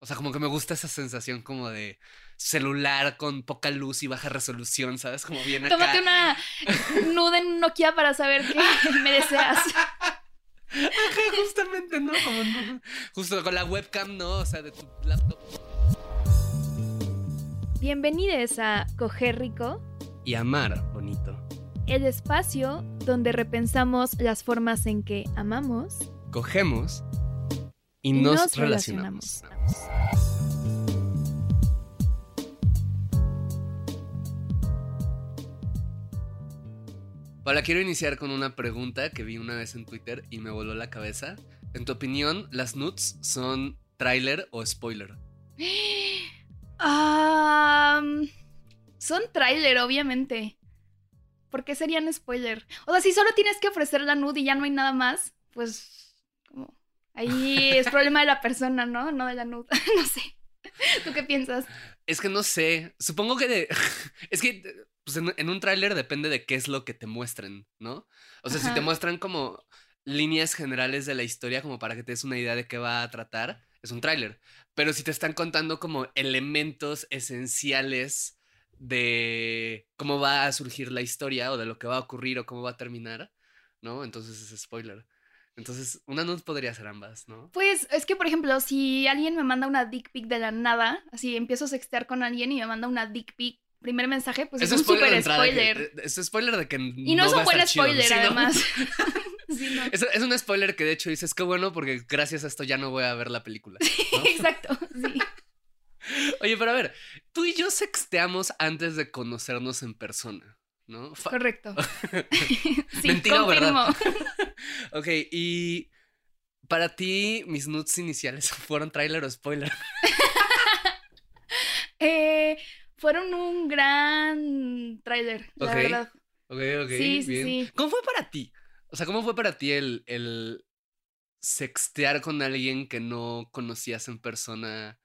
O sea, como que me gusta esa sensación como de celular con poca luz y baja resolución, ¿sabes? Como bien acá. Tómate una nude en Nokia para saber qué me deseas. Ajá, justamente, ¿no? Como no- Justo con la webcam, ¿no? O sea, de tu laptop. Bienvenidos a Coger Rico, Y amar, bonito. el espacio donde repensamos las formas en que amamos Cogemos y, y nos, relacionamos. Hola, quiero iniciar con una pregunta que vi una vez en Twitter y me voló la cabeza. En tu opinión, ¿las nudes son tráiler o spoiler? Son tráiler, obviamente. ¿Por qué serían spoiler? O sea, si solo tienes que ofrecer la nude y ya no hay nada más, pues ahí es problema de la persona, ¿no? No de la nude. no sé. ¿Tú qué piensas? Es que no sé. Supongo que de- es que pues en, en un tráiler depende de qué es lo que te muestren, ¿no? O sea, si te muestran como líneas generales de la historia como para que te des una idea de qué va a tratar, es un tráiler. Pero si te están contando como elementos esenciales de cómo va a surgir la historia o de lo que va a ocurrir o cómo va a terminar, ¿no? Entonces es spoiler. Entonces, una nude podría ser ambas, ¿no? Pues es que, por ejemplo, si alguien me manda una dick pic de la nada, así empiezo a sextear con alguien y me manda una dick pic, primer mensaje, pues es, un de super que- spoiler. eh, es spoiler de que y no, es va un buen chido, spoiler, ¿sí, no? además. Sí, no. Es, es un spoiler que de hecho dices, qué bueno porque gracias a esto ya no voy a ver la película. ¿no? Exacto, sí. Oye, pero a ver, tú y yo sexteamos antes de conocernos en persona, ¿no? Fa- Correcto. Sí, Mentira confirmo. ok, y para ti, mis nudes iniciales fueron tráiler o spoiler. Eh, fueron un gran tráiler, la verdad. Ok, ok. Sí, bien. sí. ¿Cómo fue para ti? O sea, ¿cómo fue para ti el, el sextear con alguien que no conocías en persona,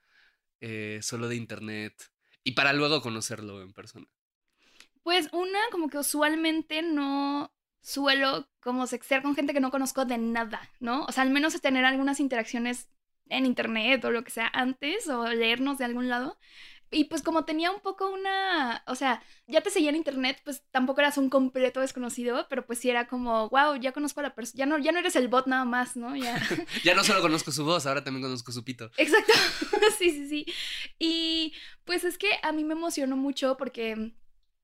eh, solo de internet, y para luego conocerlo en persona? Pues una, como que usualmente no suelo como sextear con gente que no conozco de nada, ¿no? O sea, al menos tener algunas interacciones en internet o lo que sea antes o leernos de algún lado. Y pues como tenía un poco una, o sea, ya te seguía en internet, pues tampoco eras un completo desconocido, pero pues sí era como, wow, ya conozco a la persona, ya no, ya no eres el bot nada más, ¿no? Ya. Ya no solo conozco su voz, ahora también conozco su pito. Exacto, sí, sí, sí. Y pues es que a mí me emocionó mucho porque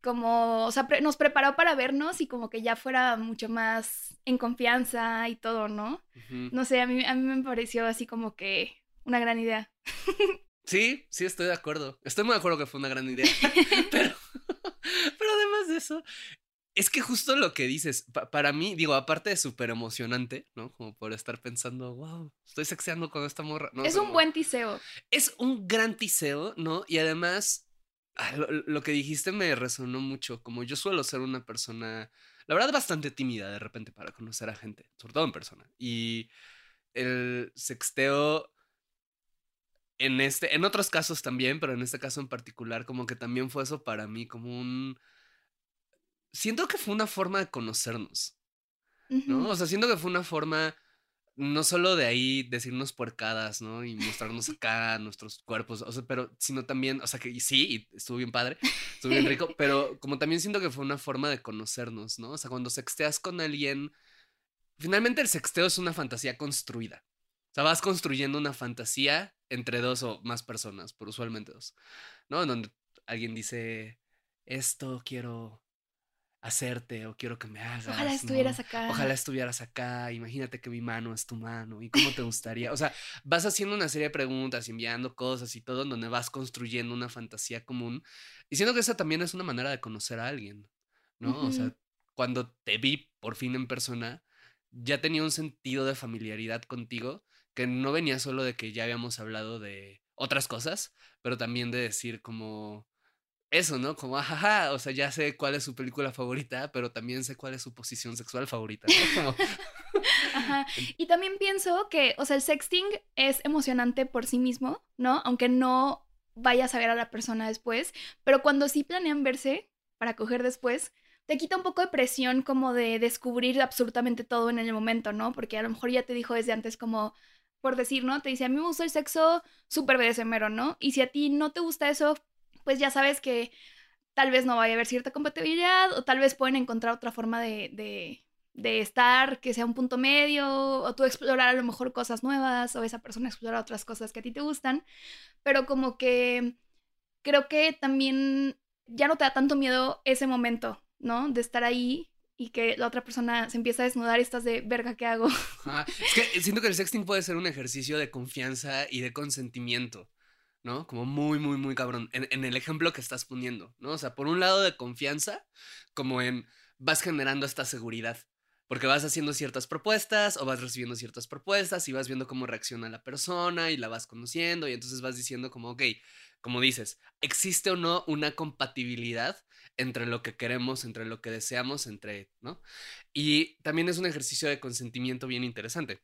como, o sea, pre- nos preparó para vernos y como que ya fuera mucho más en confianza y todo, ¿no? No sé, a mí, a mí me pareció así como que una gran idea. Sí, sí, estoy de acuerdo. Estoy muy de acuerdo que fue una gran idea. pero, pero además de eso, es que justo lo que dices, pa- para mí, digo, aparte de súper emocionante, ¿no? Como por estar pensando, wow, estoy sexeando con esta morra. ¿no? Es un como- buen tiseo. Es un gran tiseo, ¿no? Y además, lo, lo que dijiste me resonó mucho. Como yo suelo ser una persona, la verdad, bastante tímida de repente para conocer a gente, sobre todo en persona. Y el sexteo, en este, en otros casos también, pero en este caso en particular, como que también fue eso para mí, como un. Siento que fue una forma de conocernos. ¿no? O sea, siento que fue una forma no solo de ahí decirnos puercadas, ¿no? Y mostrarnos acá nuestros cuerpos, o sea, pero sino también, o sea, que sí, y estuvo bien padre, estuvo bien rico, pero como también siento que fue una forma de conocernos, ¿no? O sea, cuando sexteas con alguien, finalmente el sexteo es una fantasía construida. O sea, vas construyendo una fantasía entre dos o más personas, por usualmente dos, ¿no? En donde alguien dice, esto quiero hacerte o quiero que me hagas. Ojalá ¿no? estuvieras acá. Ojalá estuvieras acá, imagínate que mi mano es tu mano y cómo te gustaría. O sea, vas haciendo una serie de preguntas, enviando cosas y todo, donde vas construyendo una fantasía común. Y siento que esa también es una manera de conocer a alguien, ¿no? O sea, cuando te vi por fin en persona, ya tenía un sentido de familiaridad contigo que no venía solo de que ya habíamos hablado de otras cosas, pero también de decir como eso, ¿no? Como, ajaja, o sea, ya sé cuál es su película favorita, pero también sé cuál es su posición sexual favorita, ¿no? Como, Ajá. Y también pienso que, o sea, el sexting es emocionante por sí mismo, ¿no? Aunque no vayas a ver a la persona después, pero cuando sí planean verse para coger después, te quita un poco de presión como de descubrir absolutamente todo en el momento, ¿no? Porque a lo mejor ya te dijo desde antes como, por decir, ¿no? Te dice, a mí me gusta el sexo súper BDSMero, ¿no? Y si a ti no te gusta eso, pues ya sabes que tal vez no vaya a haber cierta compatibilidad o tal vez pueden encontrar otra forma de, de, estar que sea un punto medio o tú explorar a lo mejor cosas nuevas o esa persona explorar otras cosas que a ti te gustan, pero como que creo que también ya no te da tanto miedo ese momento, ¿no? De estar ahí y que la otra persona se empieza a desnudar y estás de verga, ¿qué hago? Es que siento que el sexting puede ser un ejercicio de confianza y de consentimiento, ¿no? Como muy, muy, muy cabrón. En, en el ejemplo que estás poniendo, ¿no? O sea, por un lado de confianza, como en vas generando esta seguridad. Porque vas haciendo ciertas propuestas o vas recibiendo ciertas propuestas y vas viendo cómo reacciona la persona y la vas conociendo y entonces vas diciendo como, ok, como dices, ¿existe o no una compatibilidad entre lo que queremos, entre lo que deseamos, entre, ¿no? Y también es un ejercicio de consentimiento bien interesante.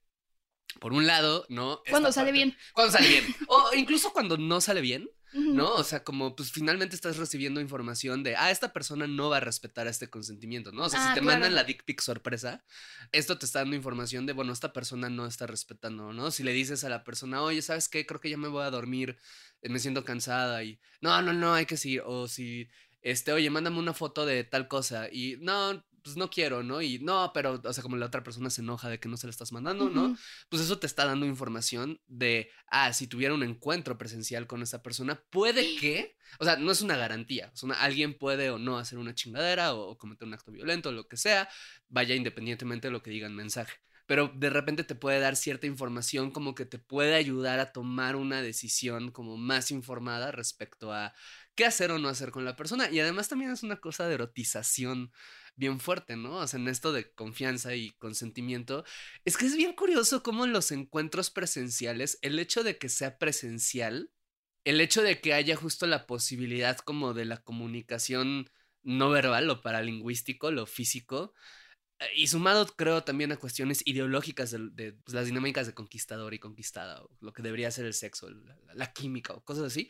Por un lado, ¿no? Cuando sale parte- bien. Cuando sale bien. O incluso cuando no sale bien. ¿no? O sea, como pues finalmente estás recibiendo información de, ah, esta persona no va a respetar este consentimiento, ¿no? O sea, Ah, si te claro. mandan la dick pic sorpresa, esto te está dando información de, bueno, esta persona no está respetando, ¿no? Si le dices a la persona, oye, ¿sabes qué? Creo que ya me voy a dormir, eh, me siento cansada y, no, no, no, hay que seguir. O si, este, oye, mándame una foto de tal cosa y, no, pues no quiero, ¿no? Y no, pero, o sea, como la otra persona se enoja de que no se la estás mandando, ¿no? Pues eso te está dando información de, ah, si tuviera un encuentro presencial con esa persona, puede que, o sea, no es una garantía, o sea, una- alguien puede o no hacer una chingadera o, o cometer un acto violento o lo que sea, vaya independientemente de lo que diga el mensaje. Pero de repente te puede dar cierta información como que te puede ayudar a tomar una decisión como más informada respecto a qué hacer o no hacer con la persona. Y además también es una cosa de erotización bien fuerte, ¿no? O sea, en esto de confianza y consentimiento, es que es bien curioso cómo en los encuentros presenciales, el hecho de que sea presencial, el hecho de que haya justo la posibilidad como de la comunicación no verbal, lo paralingüístico, lo físico, eh, y sumado creo también a cuestiones ideológicas de, pues, las dinámicas de conquistador y conquistada, o lo que debería ser el sexo, la, la química o cosas así,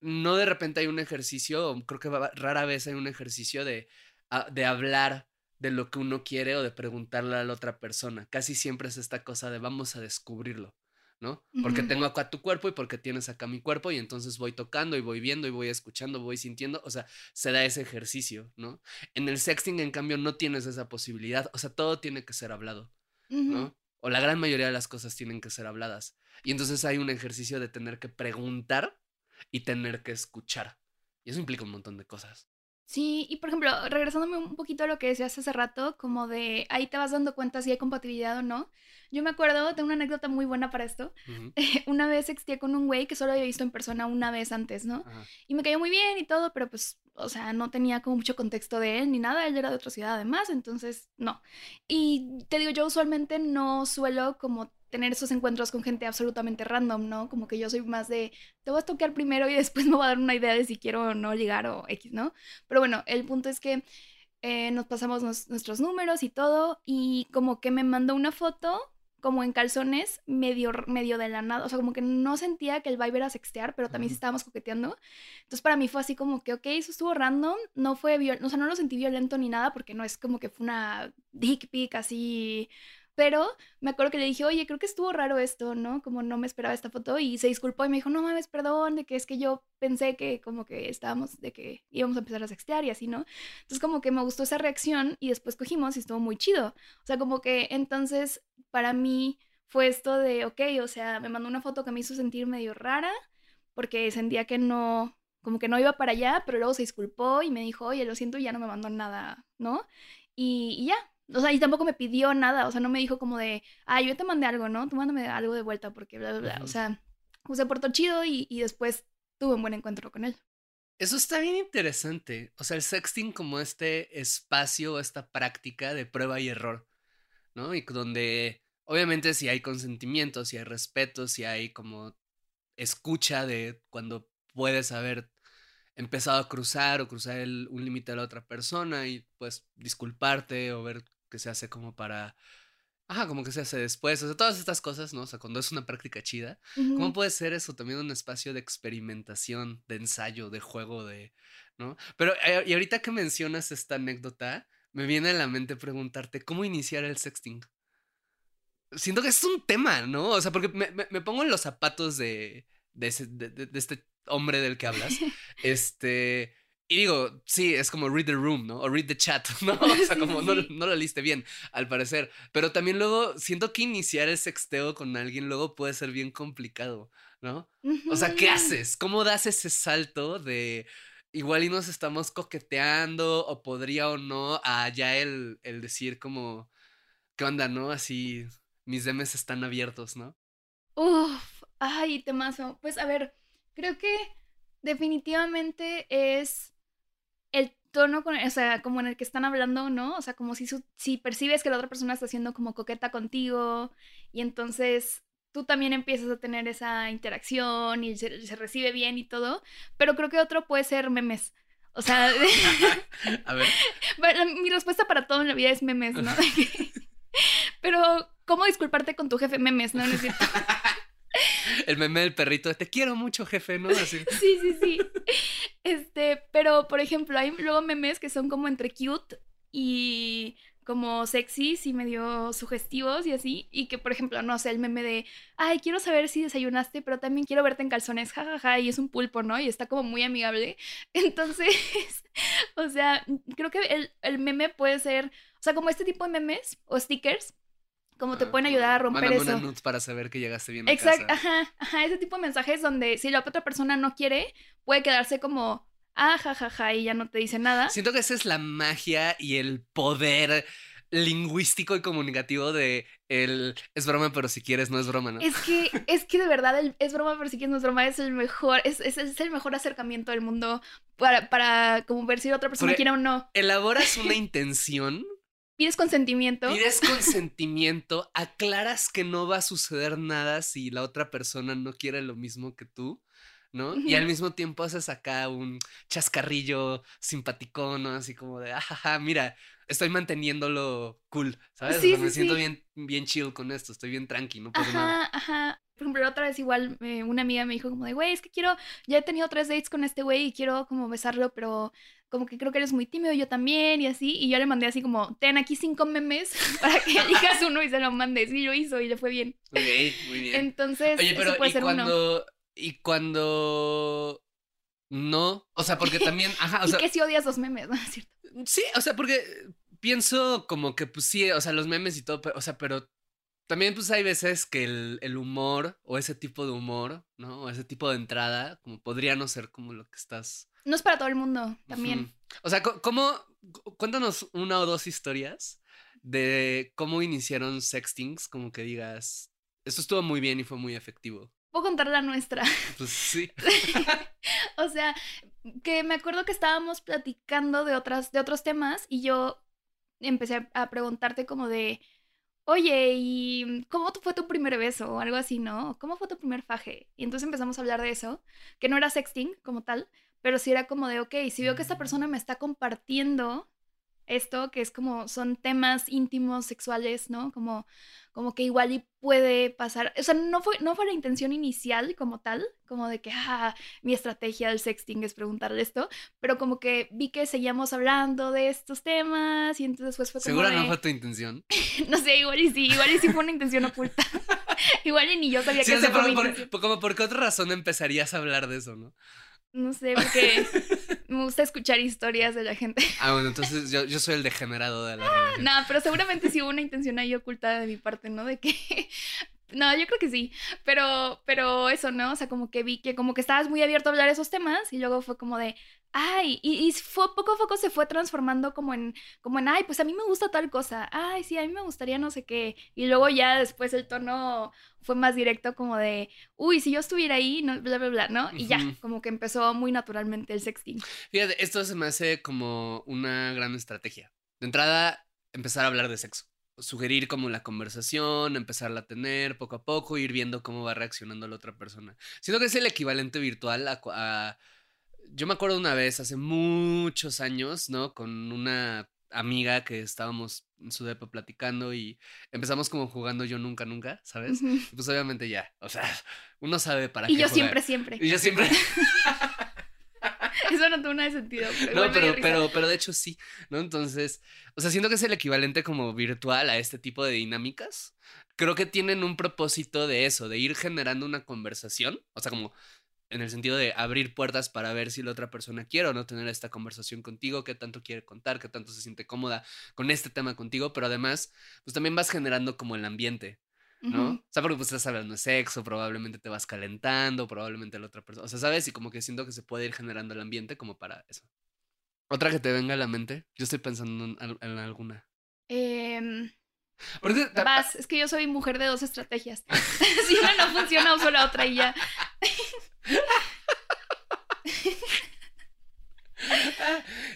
no de repente hay un ejercicio, creo que rara vez hay un ejercicio de, a- de hablar de lo que uno quiere o de preguntarle a la otra persona. Casi siempre es esta cosa de vamos a descubrirlo, ¿no? Porque tengo acá tu cuerpo y porque tienes acá mi cuerpo y entonces voy tocando y voy viendo y voy escuchando, voy sintiendo, o sea, se da ese ejercicio, ¿no? En el sexting, en cambio, no tienes esa posibilidad, o sea, todo tiene que ser hablado. ¿no? O la gran mayoría de las cosas tienen que ser habladas. Y entonces hay un ejercicio de tener que preguntar y tener que escuchar. Y eso implica un montón de cosas. Sí, y por ejemplo, regresándome un poquito a lo que decías hace rato, como de ahí te vas dando cuenta si hay compatibilidad o no. Yo me acuerdo de una anécdota muy buena para esto. Una vez sexté con un güey que solo había visto en persona una vez antes, ¿no? Y me cayó muy bien y todo, pero pues, o sea, no tenía como mucho contexto de él ni nada. Él era de otra ciudad además, entonces no. Y te digo, yo usualmente no suelo como tener esos encuentros con gente absolutamente random, ¿no? Como que yo soy más de, te voy a toquear primero y después me voy a dar una idea de si quiero o no ligar o X, ¿no? Pero bueno, el punto es que eh, nos pasamos nos- nuestros números y todo y como que me mandó una foto como en calzones medio, medio de la nada, o sea, como que no sentía que el vibe era sextear, pero también Ujú. estábamos coqueteando. Entonces para mí fue así como que, ok, eso estuvo random, no fue viol o sea, no lo sentí violento ni nada porque no es como que fue una dick pic así, pero me acuerdo que le dije, oye, creo que estuvo raro esto, ¿no? Como no me esperaba esta foto y se disculpó y me dijo, no mames, perdón, de que es que yo pensé que como que estábamos, de que íbamos a empezar a sextear y así, ¿no? Entonces como que me gustó esa reacción y después cogimos y estuvo muy chido. O sea, como que entonces para mí fue esto de, ok, o sea, me mandó una foto que me hizo sentir medio rara porque sentía que no, como que no iba para allá, pero luego se disculpó y me dijo, oye, lo siento, ya no me mandó nada, ¿no? Y, y ya, o sea, y tampoco me pidió nada, o sea, no me dijo como de, ah, yo te mandé algo, ¿no? Tú mándame algo de vuelta porque bla, bla, bla. O sea, pues se portó chido y, y después tuve un buen encuentro con él. Eso está bien interesante. O sea, el sexting como este espacio, esta práctica de prueba y error, ¿no? Y donde obviamente si hay consentimiento, si hay respeto, si hay como escucha de cuando puedes haber empezado a cruzar o cruzar el, un límite a la otra persona y pues disculparte o ver que se hace como para Ajá, como que se hace después, o sea, todas estas cosas, ¿no? O sea, cuando es una práctica chida, ¿cómo puede ser eso también un espacio de experimentación, de ensayo, de juego, de, ¿no? Pero, eh, y ahorita que mencionas esta anécdota, me viene a la mente preguntarte, ¿cómo iniciar el sexting? Siento que es un tema, ¿no? O sea, porque me, me, pongo en los zapatos de, de, ese, de, de este hombre del que hablas. este y digo, sí, es como read the room, ¿no? O read the chat, ¿no? O sea, como no, no, lo leíste bien, al parecer. Pero también luego siento que iniciar el sexteo con alguien luego puede ser bien complicado, ¿no? O sea, ¿qué haces? ¿Cómo das ese salto de igual y nos estamos coqueteando o podría o no a ya el, el decir como, ¿qué onda, no? Así, mis DMs están abiertos, ¿no? Uf, ay, temazo. Pues a ver, creo que definitivamente es el tono con, o sea, como en el que están hablando, ¿no? O sea, como si, si percibes que la otra persona está siendo como coqueta contigo y entonces tú también empiezas a tener esa interacción y se, recibe bien y todo, pero creo que otro puede ser memes. O sea, a ver. mi respuesta para todo en la vida es memes, ¿no? pero, ¿cómo disculparte con tu jefe memes, no? ¿No es cierto? El meme del perrito, te quiero mucho, jefe, ¿no? Así. Sí, sí, sí. Este, pero por ejemplo, hay luego memes que son como entre cute y como sexys y medio sugestivos y así. Y que, por ejemplo, no sé, el meme de, ay, quiero saber si desayunaste, pero también quiero verte en calzones, jajaja, y es un pulpo, ¿no? Y está como muy amigable. Entonces, o sea, creo que el, el meme puede ser, o sea, como este tipo de memes o stickers como te pueden ayudar a romper eso. Una para saber que llegaste bien Exacto, ajá, ajá, ese tipo de mensajes donde si la otra persona no quiere, puede quedarse como, ah, jajaja, y ya no te dice nada. Siento que esa es la magia y el poder lingüístico y comunicativo de el es broma, pero si quieres no es broma, ¿no? Es que, es que de verdad el es broma, pero si quieres no es broma, es el mejor, es, es, el mejor acercamiento del mundo para, para como ver si la otra persona quiere o no. Elaboras una intención Pides consentimiento. Pides consentimiento, aclaras que no va a suceder nada si la otra persona no quiere lo mismo que tú, ¿no? Y al mismo tiempo haces acá un chascarrillo simpaticón, ¿no? Así como de, ajaja, mira, estoy manteniéndolo cool, ¿sabes? Sí, me siento bien, bien chill con esto, estoy bien tranqui, no ajá, nada. Ajá, Por ejemplo, otra vez igual eh, una amiga me dijo como de, güey, es que quiero, ya he tenido tres dates con este güey y quiero como besarlo, pero como que creo que eres muy tímido, yo también, y así, y yo le mandé así como, ten aquí cinco memes para que elijas uno y se lo mandes, y lo hizo y le fue bien. Ok, muy bien. Entonces, Oye, pero puede ¿y cuando, Y cuando no, o sea, porque también, ajá, o y sea... que si odias los memes, ¿no es cierto? Sí, o sea, porque pienso como que, pues sí, o sea, los memes y todo, pero, o sea, pero también pues hay veces que el, el, humor o ese tipo de humor, ¿no? O ese tipo de entrada, como podría no ser como lo que estás no es para todo el mundo también. O sea, ¿cómo? Cuéntanos una o dos historias de cómo iniciaron sextings, como que digas, esto estuvo muy bien y fue muy efectivo. Puedo contar la nuestra. Pues sí. o sea, que me acuerdo que estábamos platicando de otras, de otros temas y yo empecé a preguntarte como de, oye, ¿y cómo fue tu primer beso? O algo así, ¿no? ¿Cómo fue tu primer faje? Y entonces empezamos a hablar de eso, que no era sexting como tal, pero sí era como de, ok, si veo que esta persona me está compartiendo esto, que es como, son temas íntimos, sexuales, ¿no? Como, como que igual y puede pasar, o sea, no fue, no fue la intención inicial como tal, como de que, ah, mi estrategia del sexting es preguntarle esto, pero como que vi que seguíamos hablando de estos temas y entonces después fue como ¿Segura no fue tu intención? no sé, igual y sí, igual y sí fue una intención oculta. igual y ni yo sabía que o sea, por, como por qué otra razón empezarías a hablar de eso, ¿no? No sé, porque me gusta escuchar historias de la gente. Ah, bueno, entonces yo, yo soy el degenerado de la relación. No, pero seguramente sí hubo una intención ahí oculta de mi parte, ¿no? De que No, yo creo que sí, pero, pero eso, ¿no? O sea, como que vi que como que estabas muy abierto a hablar esos temas y luego fue como de, ay, y, y fue poco a poco se fue transformando como en, como en, ay, pues a mí me gusta tal cosa, ay, sí, a mí me gustaría no sé qué, y luego ya después el tono fue más directo como de, uy, si yo estuviera ahí, no, bla, bla, bla, ¿no? Y ya, como que empezó muy naturalmente el sexting. Fíjate, esto se me hace como una gran estrategia. De entrada, empezar a hablar de sexo. Sugerir como la conversación, empezarla a tener poco a poco, ir viendo cómo va reaccionando la otra persona. Siento que es el equivalente virtual a, a- Yo me acuerdo una vez, hace muchos años, ¿no? Con una amiga que estábamos en su depa platicando y empezamos como jugando yo nunca, nunca, ¿sabes? Y pues obviamente ya, o sea, uno sabe para Y qué yo jugar. siempre, siempre. Y yo siempre... Eso no tuvo nada de sentido. Pero No, pero, pero, pero de hecho sí, ¿no? Entonces, o sea, siento que es el equivalente como virtual a este tipo de dinámicas. Creo que tienen un propósito de eso, de ir generando una conversación, o sea, como en el sentido de abrir puertas para ver si la otra persona quiere o no tener esta conversación contigo, qué tanto quiere contar, qué tanto se siente cómoda con este tema contigo, pero además, pues también vas generando como el ambiente, ¿no? Ujú. O sea, porque pues estás hablando de sexo, probablemente te vas calentando, probablemente la otra persona, o sea, ¿sabes? Y como que siento que se puede ir generando el ambiente como para eso. Otra que te venga a la mente, yo estoy pensando en, en alguna. Em, Porque vas, es que yo soy mujer de dos estrategias. si una no funciona, uso la otra y ya.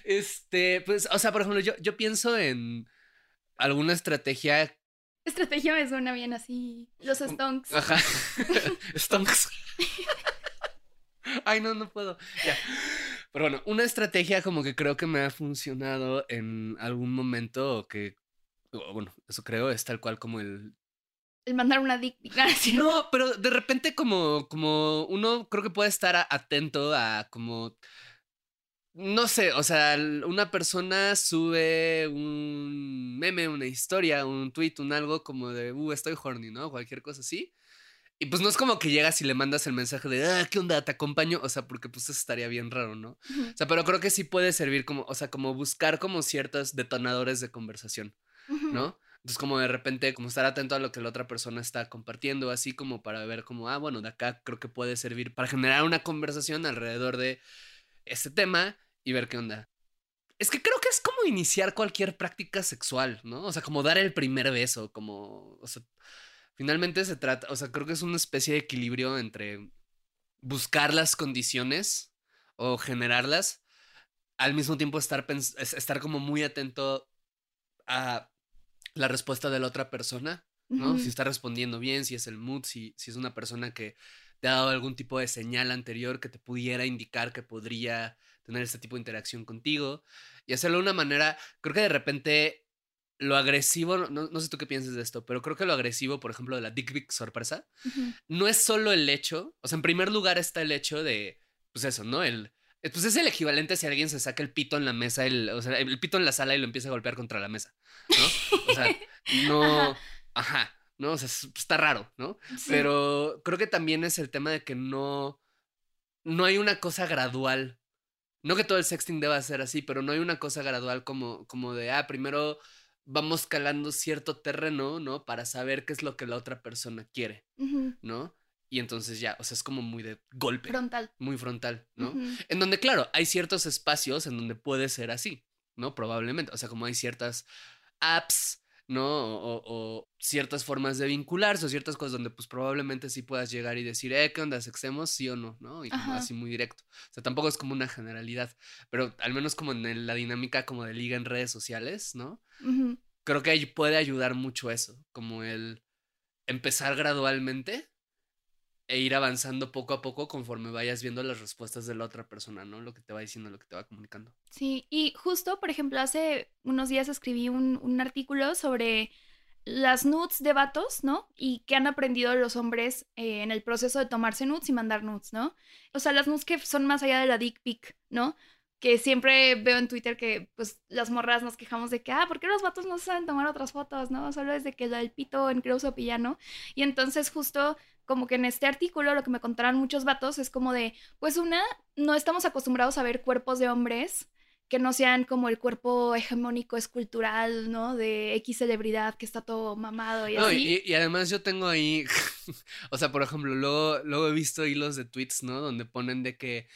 este, pues, o sea, por ejemplo, yo, yo pienso en alguna estrategia. Estrategia me suena bien así. Los stonks. Ajá. Stonks. Ay, no, no puedo. Ya. Pero bueno, una estrategia como que creo que me ha funcionado en algún momento, o que, bueno, eso creo, es tal cual como el El mandar una dick. Ah, sí. No, pero de repente como, como uno creo que puede estar a- atento a como, no sé, o sea, una persona sube un meme, una historia, un tweet, un algo como de, uh, estoy horny, ¿no? Cualquier cosa así. Y pues no es como que llegas y le mandas el mensaje de, ah, ¿qué onda? Te acompaño. O sea, porque pues eso estaría bien raro, ¿no? O sea, pero creo que sí puede servir como, o sea, como buscar como ciertos detonadores de conversación. ¿No? Entonces como de repente como estar atento a lo que la otra persona está compartiendo, así como para ver como, ah, bueno, de acá creo que puede servir para generar una conversación alrededor de este tema y ver qué onda. Es que creo que es como iniciar cualquier práctica sexual, ¿no? O sea, como dar el primer beso, como, o sea, finalmente se trata, o sea, creo que es una especie de equilibrio entre buscar las condiciones o generarlas, al mismo tiempo estar, estar como muy atento a la respuesta de la otra persona, ¿no? Si está respondiendo bien, si es el mood, si, si es una persona que te ha dado algún tipo de señal anterior que te pudiera indicar que podría tener este tipo de interacción contigo y hacerlo de una manera, creo que de repente lo agresivo, no, no sé tú qué piensas de esto, pero creo que lo agresivo, por ejemplo, de la dick pic sorpresa, no es solo el hecho, o sea, en primer lugar está el hecho de, pues eso, ¿no? El, pues es el equivalente si alguien se saca el pito en la mesa, el, o sea, el pito en la sala y lo empieza a golpear contra la mesa, ¿no? O sea, no, ajá, ¿no? O sea, es- está raro, ¿no? Sí. Pero creo que también es el tema de que no, no hay una cosa gradual. No que todo el sexting deba ser así, pero no hay una cosa gradual como, como de, ah, primero vamos calando cierto terreno, ¿no? Para saber qué es lo que la otra persona quiere. ¿no? Y entonces ya, o sea, es como muy de golpe, Frontal. muy frontal, ¿no? En donde, claro, hay ciertos espacios en donde puede ser así, ¿no? Probablemente. O sea, como hay ciertas apps, ¿no? O, ciertas formas de vincularse o ciertas cosas donde pues probablemente sí puedas llegar y decir, eh, ¿qué onda? ¿Sexemos? Sí o no, ¿no? Y como así muy directo. O sea, tampoco es como una generalidad, pero al menos como en la dinámica como de liga en redes sociales, ¿no? Creo que ahí puede ayudar mucho eso, como el empezar gradualmente e ir avanzando poco a poco conforme vayas viendo las respuestas de la otra persona, ¿no? Lo que te va diciendo, lo que te va comunicando. Sí, y justo, por ejemplo, hace unos días escribí un, artículo sobre las nudes de vatos, ¿no? Y qué han aprendido los hombres eh, en el proceso de tomarse nudes y mandar nudes, ¿no? O sea, las nudes que son más allá de la dick pic, ¿no? Que siempre veo en Twitter que, pues, las morras nos quejamos de que, ah, ¿por qué los vatos no saben tomar otras fotos, no? Solo desde que la del pito en close-up ¿no? Y entonces justo como que en este artículo lo que me contaron muchos vatos es como de, pues una, no estamos acostumbrados a ver cuerpos de hombres que no sean como el cuerpo hegemónico escultural, ¿no? De X celebridad que está todo mamado y No, así. y, y además yo tengo ahí, o sea, por ejemplo, luego, luego he visto hilos de tweets, ¿no? Donde ponen de que,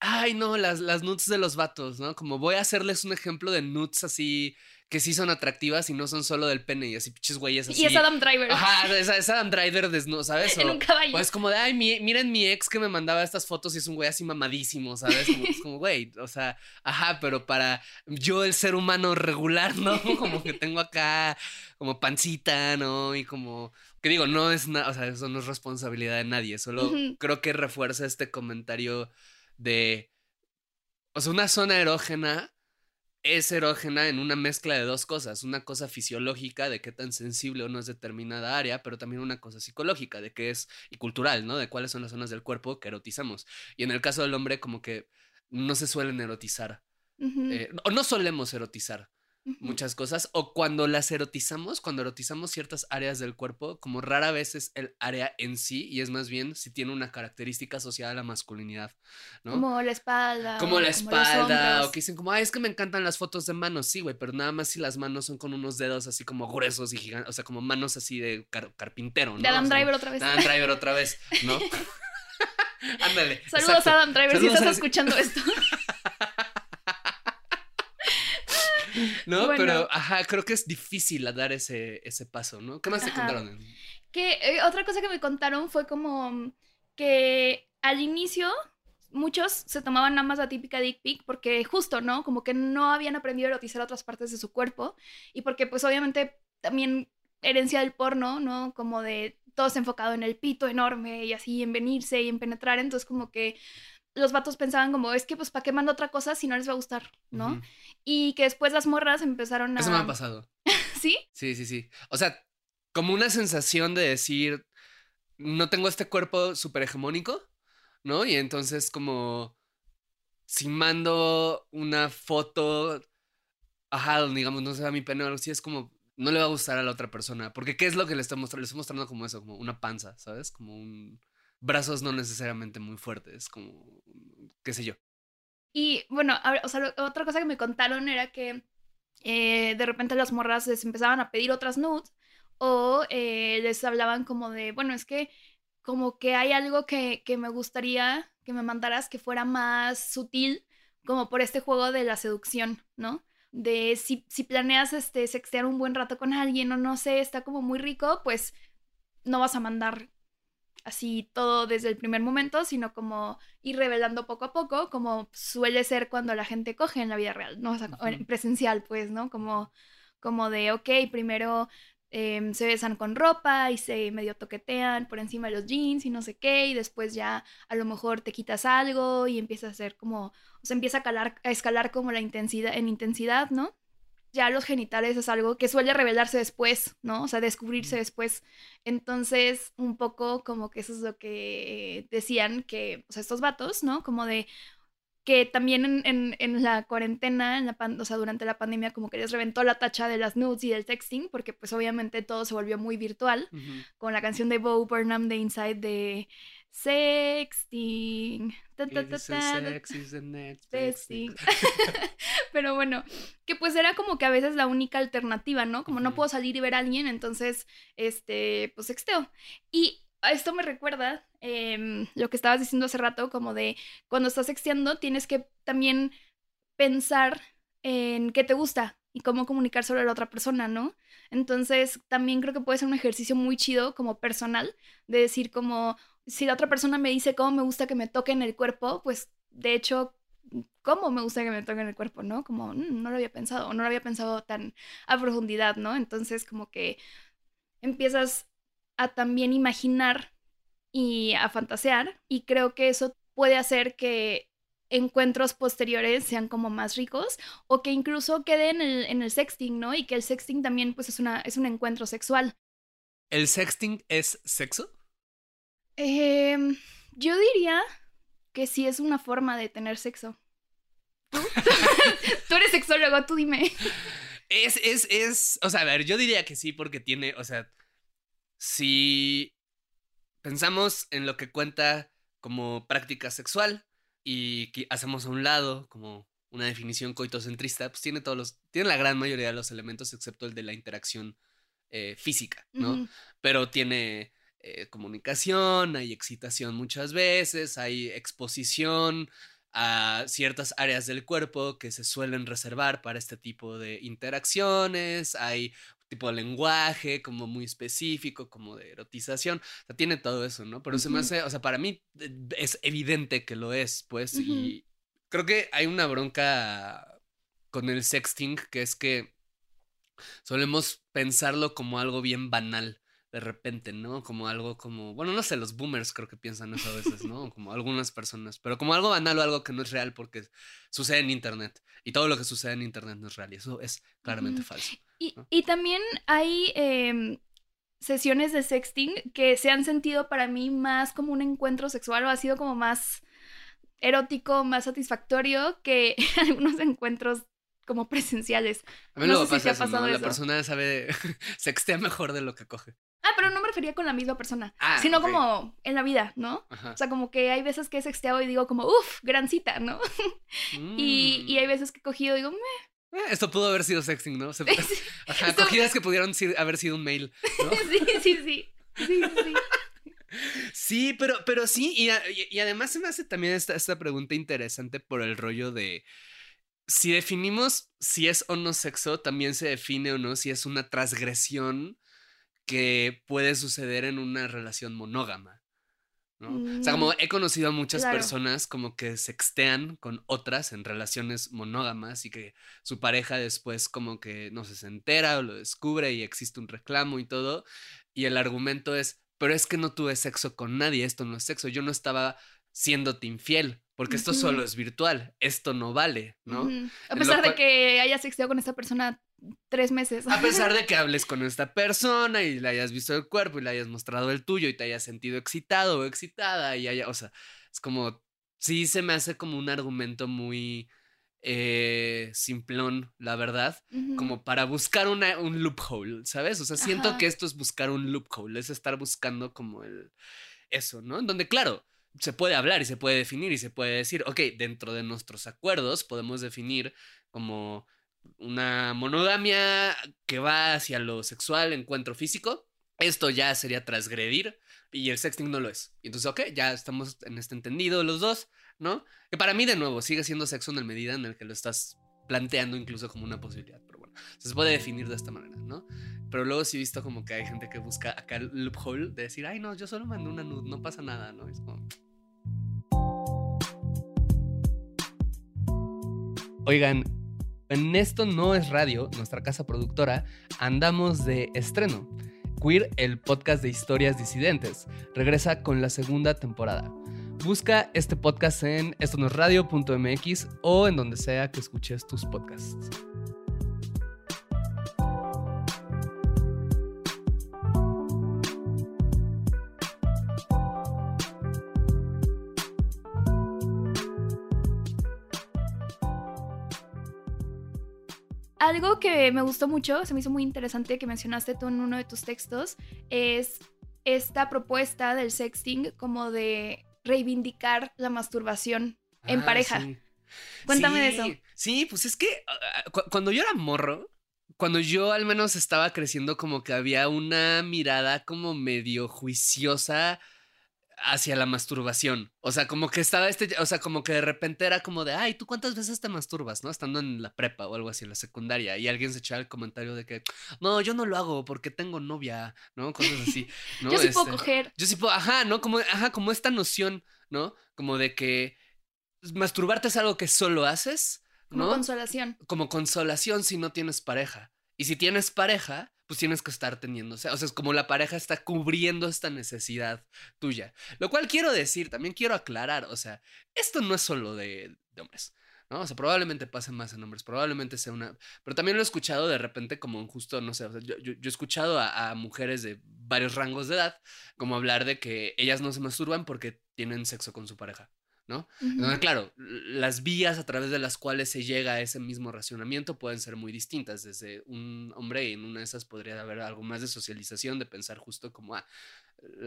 ay, no, las, las nudes de los vatos, ¿no? Como voy a hacerles un ejemplo de nudes así, que sí son atractivas y no son solo del pene y así pinches güeyes así. Y es Adam Driver Ajá, es, es Adam Driver desnudo, ¿sabes? en O- un caballo. o es como de, ay, mi- miren mi ex que me mandaba estas fotos y es un güey así mamadísimo, ¿sabes? Como, es como, güey, o sea, ajá, pero para yo, el ser humano regular, ¿no? Como que tengo acá como pancita, ¿no? Y como, que digo, no es nada, o sea, eso no es responsabilidad de nadie, solo creo que refuerza este comentario de, o sea, una zona erógena es erógena en una mezcla de dos cosas, una cosa fisiológica de qué tan sensible uno es determinada área, pero también una cosa psicológica de qué es y cultural, ¿no? De cuáles son las zonas del cuerpo que erotizamos. Y en el caso del hombre como que no se suelen erotizar, eh, o no solemos erotizar muchas cosas, o cuando las erotizamos, cuando erotizamos ciertas áreas del cuerpo, como rara vez es el área en sí, y es más bien si tiene una característica asociada a la masculinidad, ¿no? Como la espalda. Como la espalda, o que dicen como, ay, es que me encantan las fotos de manos, sí, güey, pero nada más si las manos son con unos dedos así como gruesos y gigantes, o sea, como manos así de car- carpintero, ¿no? De Adam O sea, Driver otra vez. de Adam Driver otra vez, ¿no? Ándale. Saludos exacto. a Adam Driver Saludos si estás a- escuchando esto. No, Bueno. pero, ajá, creo que es difícil a dar ese, ese paso, ¿no? ¿Qué más te contaron? Que eh, otra cosa que me contaron fue como mm, que al inicio muchos se tomaban nada más la típica dick pic porque justo, ¿no? Como que no habían aprendido a erotizar otras partes de su cuerpo y porque pues obviamente también herencia del porno, ¿no? Como de todo se enfocado en el pito enorme y así en venirse y en penetrar, entonces como que los vatos pensaban como, es que pues ¿para qué mando otra cosa si no les va a gustar, ¿no? Y que después las morras empezaron a... Eso me ha pasado. ¿Sí? Sí, sí, sí. O sea, como una sensación de decir, no tengo este cuerpo súper hegemónico, ¿no? Y entonces como, si mando una foto, ajá, digamos, no se ve mi pene o algo así, es como, no le va a gustar a la otra persona. Porque ¿qué es lo que le estoy mostrando? Le estoy mostrando como eso, como una panza, ¿sabes? Como un... Brazos no necesariamente muy fuertes, como, qué sé yo. Y bueno, otra cosa que me contaron era que eh, de repente las morras les empezaban a pedir otras nudes o eh, les hablaban como de, bueno, es que como que hay algo que, que me gustaría que me mandaras que fuera más sutil, como por este juego de la seducción, ¿no? De si, si planeas este, sextear un buen rato con alguien o no sé, está como muy rico, pues no vas a mandar así todo desde el primer momento, sino como ir revelando poco a poco, como suele ser cuando la gente coge en la vida real, ¿no? O sea, presencial, pues, ¿no? Como, como de, ok, primero em, se besan con ropa y se medio toquetean por encima de los jeans y no sé qué, y después ya a lo mejor te quitas algo y empieza a ser como, o sea, empieza a, calar, a escalar como la intensidad, en intensidad, ¿no? Ya los genitales es algo que suele revelarse después, ¿no? O sea, descubrirse después. Entonces, un poco como que eso es lo que decían que, o sea, estos vatos, ¿no? Como de que también en, en- en la cuarentena, en la pan- o sea, durante la pandemia, como que les reventó la tacha de las nudes y del texting, porque pues obviamente todo se volvió muy virtual, con la canción de Bo Burnham de Inside de Sexting. ta, ta, ta, ta, ta, Sexting. Pero bueno, que pues era como que a veces la única alternativa, ¿no? Como no puedo salir y ver a alguien, entonces, este, pues sexteo. Y esto me recuerda em, lo que estabas diciendo hace rato, como de cuando estás sexteando tienes que también pensar en qué te gusta y cómo comunicar sobre la otra persona, ¿no? Entonces, también creo que puede ser un ejercicio muy chido como personal, de decir como, si la otra persona me dice cómo me gusta que me toquen el cuerpo, pues de hecho cómo me gusta que me toquen el cuerpo, ¿no? Como "Mm, no lo había pensado, o no lo había pensado tan a profundidad, ¿no? Entonces como que empiezas a también imaginar y a fantasear y creo que eso puede hacer que encuentros posteriores sean como más ricos o que incluso quede en el, en el sexting, ¿no? Y que el sexting también pues es, una, es un encuentro sexual. ¿El sexting es sexo? Em, yo diría que sí es una forma de tener sexo. ¿Tú? Tú eres sexólogo, tú dime. Es, es, es, o sea, a ver, yo diría que sí porque tiene, o sea, si pensamos en lo que cuenta como práctica sexual y que hacemos a un lado como una definición coitocentrista, pues tiene todos los, tiene la gran mayoría de los elementos, excepto el de la interacción eh, física, ¿no? Pero tiene eh, comunicación, hay excitación muchas veces, hay exposición a ciertas áreas del cuerpo que se suelen reservar para este tipo de interacciones, hay tipo de lenguaje como muy específico, como de erotización, o sea, tiene todo eso, ¿no? Pero se me hace, o sea, para mí eh, es evidente que lo es, pues, y creo que hay una bronca con el sexting, que es que solemos pensarlo como algo bien banal de repente, ¿no? Como algo como, bueno, no sé, los boomers creo que piensan eso a veces, ¿no? Como algunas personas, pero como algo banal o algo que no es real porque sucede en Internet y todo lo que sucede en Internet no es real y eso es claramente falso. Y, ¿no? y también hay em, sesiones de sexting que se han sentido para mí más como un encuentro sexual o ha sido como más erótico, más satisfactorio que algunos encuentros como presenciales. A mí No luego sé si te pasa ha eso, ¿no? pasado La eso. persona sabe, sextea mejor de lo que coge. Ah, pero no me refería con la misma persona, Ah, sino como en la vida, ¿no? Ajá. O sea, como que hay veces que he sexteado y digo como, uff, gran cita, ¿no? Y, y hay veces que he cogido y digo, "Meh". Eh, esto pudo haber sido sexting, ¿no? Se- Ajá, Esto- cogidas que pudieron haber sido un mail, ¿no? sí, sí, sí. Sí, sí, sí. Sí, pero, pero sí, y, a- y- y además se me hace también esta, esta pregunta interesante por el rollo de si definimos si es o no sexo, también se define o no si es una transgresión que puede suceder en una relación monógama. ¿no? O sea, como Mm, he conocido a muchas claro. personas como que sextean con otras en relaciones monógamas y que su pareja después como que no sé, se entera o lo descubre y existe un reclamo y todo. Y el argumento es, pero es que no tuve sexo con nadie, esto no es sexo, yo no estaba siéndote infiel, porque esto solo es virtual, esto no vale, ¿no? A pesar de que hayas sexteado con esta persona tres meses. A pesar de que hables con esta persona y le hayas visto el cuerpo y le hayas mostrado el tuyo y te hayas sentido excitado o excitada y haya, o sea, es como, sí se me hace como un argumento muy eh, simplón, la verdad, como para buscar una, un loophole, ¿sabes? O sea, siento Ajá. que esto es buscar un loophole, es estar buscando como el, eso, ¿no? En donde, claro, se puede hablar y se puede definir y se puede decir, ok, dentro de nuestros acuerdos podemos definir como una monogamia que va hacia lo sexual, encuentro físico. Esto ya sería transgredir y el sexting no lo es. Y entonces, ok, ya estamos en este entendido los dos, ¿no? Que para mí, de nuevo, sigue siendo sexo en la medida en la que lo estás planteando incluso como una posibilidad. Pero bueno, se puede definir de esta manera, ¿no? Pero luego sí he visto como que hay gente que busca acá el loophole de decir, ay, no, yo solo mandé una nude, no pasa nada, ¿no? Es como... Oigan, en esto no es radio, nuestra casa productora, andamos de estreno. Queer, el podcast de historias disidentes, regresa con la segunda temporada. Busca este podcast en estonosradio.mx o en donde sea que escuches tus podcasts. Algo que me gustó mucho, se me hizo muy interesante que mencionaste tú en uno de tus textos, es esta propuesta del sexting como de reivindicar la masturbación en Ah, pareja. sí. Cuéntame de eso. Sí, pues es que ah, cu- cuando yo era morro, cuando yo al menos estaba creciendo, como que había una mirada como medio juiciosa hacia la masturbación. O sea, como que estaba este, o sea, como que de repente era como de, ay, ¿tú cuántas veces te masturbas, no? Estando en la prepa o algo así, en la secundaria, y alguien se echaba el comentario de que, no, yo no lo hago porque tengo novia, ¿no? Cosas así, ¿no? Yo sí puedo Este, coger. yo sí puedo, ajá, ¿no? Como, ajá, como esta noción, ¿no? Como de que masturbarte es algo que solo haces, Como consolación. Como consolación si no tienes pareja. Y si tienes pareja, pues tienes que estar teniendo. O sea, es como la pareja está cubriendo esta necesidad tuya. Lo cual quiero decir, también quiero aclarar, o sea, esto no es solo de, hombres. ¿no? O sea, probablemente pase más en hombres, probablemente sea una... Pero también lo he escuchado de repente como justo, no sé, o sea, yo, he escuchado a mujeres de varios rangos de edad como hablar de que ellas no se masturban porque tienen sexo con su pareja, ¿no? Claro, las vías a través de las cuales se llega a ese mismo racionamiento pueden ser muy distintas. Desde un hombre, y en una de esas podría haber algo más de socialización, de pensar justo como, ah,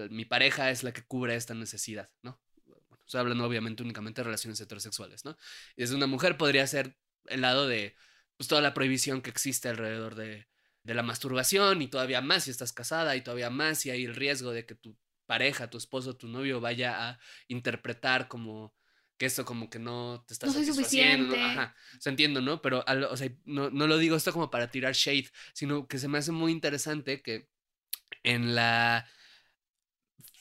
mi pareja es la que cubre esta necesidad, ¿no? Bueno, estoy hablando obviamente únicamente de relaciones heterosexuales, ¿no? Y desde una mujer podría ser el lado de pues, toda la prohibición que existe alrededor de, de la masturbación y todavía más si estás casada y todavía más si hay el riesgo de que tu pareja, tu esposo, tu novio vaya a interpretar como que esto como que no te está No soy satisfaciendo, ¿no? suficiente. Ajá, o sea, entiendo, ¿no? Pero, al- o sea, no, no lo digo esto como para tirar shade, sino que se me hace muy interesante que en la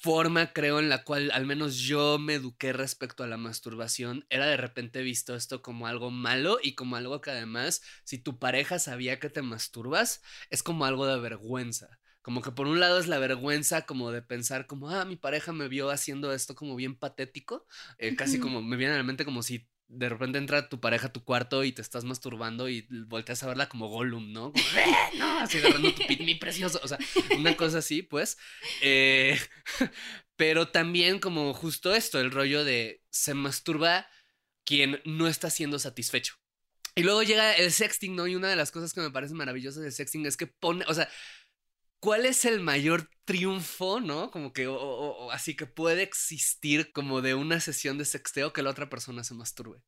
forma, creo, en la cual al menos yo me eduqué respecto a la masturbación, era de repente visto esto como algo malo y como algo que además, si tu pareja sabía que te masturbas, es como algo de vergüenza. Como que por un lado es la vergüenza como de pensar como, ah, mi pareja me vio haciendo esto como bien patético, eh, casi como me viene a la mente como si de repente entra tu pareja a tu cuarto y te estás masturbando y volteas a verla como Gollum, ¿no? Como, "Eh, no, así agarrando tu pit, mi precioso, o sea, una cosa así, pues. Eh, pero también como justo esto, el rollo de se masturba quien no está siendo satisfecho. Y luego llega el sexting, ¿no? Y una de las cosas que me parece maravillosa del sexting es que pone, o sea, ¿cuál es el mayor triunfo, no? Como que, o, o- así que puede existir como de una sesión de sexteo que la otra persona se masturbe,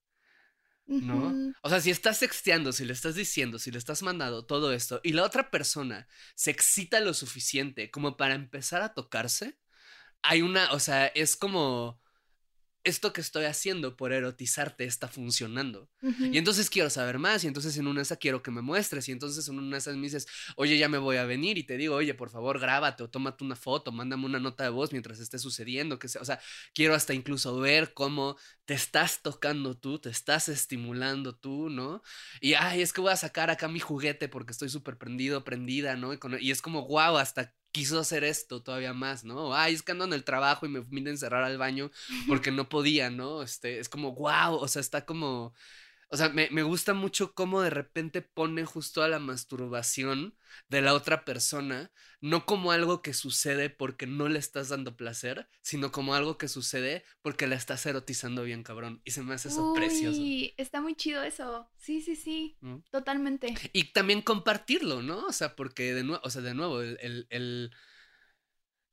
¿no? O sea, si estás sexteando, si le estás diciendo, si le estás mandando todo esto y la otra persona se excita lo suficiente como para empezar a tocarse, hay una, o sea, es como esto que estoy haciendo por erotizarte está funcionando. Y entonces quiero saber más, y entonces en una de esas quiero que me muestres, y entonces en una de esas me dices, oye, ya me voy a venir, y te digo, oye, por favor, grábate o tómate una foto, mándame una nota de voz mientras esté sucediendo, que sea, o sea, quiero hasta incluso ver cómo te estás tocando tú, te estás estimulando tú, ¿no? Y, ay, es que voy a sacar acá mi juguete porque estoy súper prendido, prendida, ¿no? Y, con- y es como, wow, hasta quiso hacer esto todavía más, ¿no? Ay, es que ando en el trabajo y me vine a encerrar al baño porque no podía, ¿no? Este, es como, wow, o sea, está como, o sea, me, me gusta mucho cómo de repente pone justo a la masturbación de la otra persona, no como algo que sucede porque no le estás dando placer, sino como algo que sucede porque la estás erotizando bien, cabrón. Y se me hace eso precioso. Uy, está muy chido eso. Sí, sí, sí. ¿no? Totalmente. Y también compartirlo, ¿no? O sea, porque de nuevo, o sea, de nuevo, el, el- el-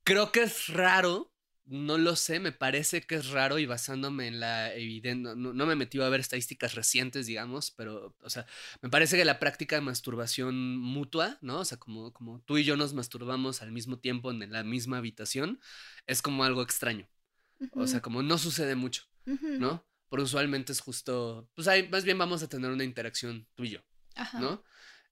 Creo que es raro, no lo sé, me parece que es raro y basándome en la evidencia, no, no me metido a ver estadísticas recientes, digamos, pero, o sea, me parece que la práctica de masturbación mutua, ¿no? O sea, como, como tú y yo nos masturbamos al mismo tiempo en la misma habitación, es como algo extraño. O sea, como no sucede mucho. ¿no? Porque usualmente es justo, pues ahí más bien vamos a tener una interacción tú y yo. Ajá. ¿no?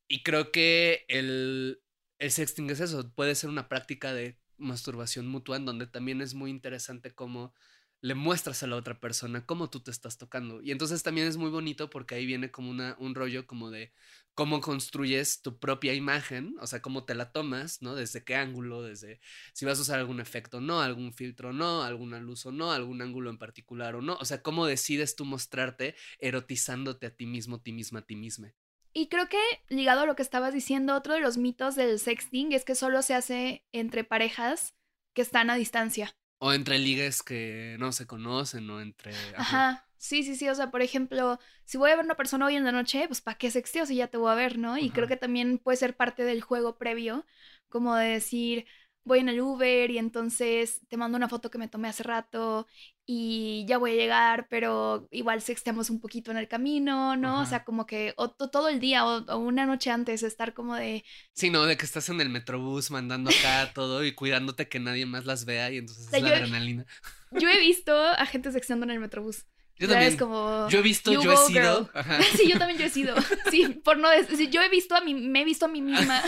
Y creo que el, el sexting es eso, puede ser una práctica de masturbación mutua en donde también es muy interesante cómo le muestras a la otra persona cómo tú te estás tocando. Y entonces también es muy bonito porque ahí viene como una, un rollo como de cómo construyes tu propia imagen, o sea, cómo te la tomas, ¿no? Desde qué ángulo, desde si vas a usar algún efecto o no, algún filtro o no, alguna luz o no, algún ángulo en particular o no. O sea, cómo decides tú mostrarte erotizándote a ti mismo, ti misma, a ti misma. Y creo que ligado a lo que estabas diciendo, otro de los mitos del sexting es que solo se hace entre parejas que están a distancia. O entre ligas que no se conocen, o entre. ajá. Ajá. Sí, sí, sí. O sea, por ejemplo, si voy a ver a una persona hoy en la noche, pues ¿para qué sexteo si ya te voy a ver, no? Y Ajá. creo que también puede ser parte del juego previo, como de decir, voy en el Uber y entonces te mando una foto que me tomé hace rato y ya voy a llegar, pero igual sexteamos un poquito en el camino, ¿no? O sea, como que o to- todo el día o, o una noche antes estar como de, Sí, no, de que estás en el metrobús mandando acá todo y cuidándote que nadie más las vea y entonces sea, es la yo- adrenalina. yo he visto a gente sexteando en el metrobús. Yo también. Como... Yo he visto, yo he sido. Ajá. Sí, yo también yo he sido. Sí, por no decir, yo he visto a mí, me he visto a mí misma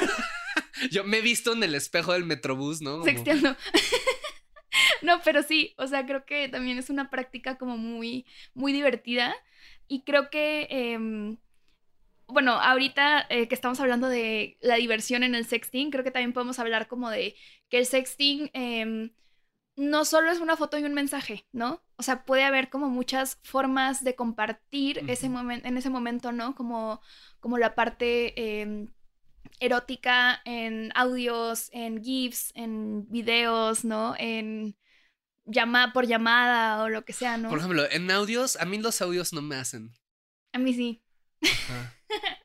Yo me he visto en el espejo del metrobús, ¿no? Como- sexteando. No, pero sí, o sea, creo que también es una práctica como muy, muy divertida. Y creo que, em, bueno, ahorita eh, que estamos hablando de la diversión en el sexting, creo que también podemos hablar como de que el sexting em, no solo es una foto y un mensaje, ¿no? O sea, puede haber como muchas formas de compartir ese momento, en ese momento, ¿no? Como, como la parte em, erótica en audios, en GIFs, en videos, ¿no? En llamada por llamada o lo que sea, ¿no? Por ejemplo, en audios, a mí los audios no me hacen. A mí sí. Ajá.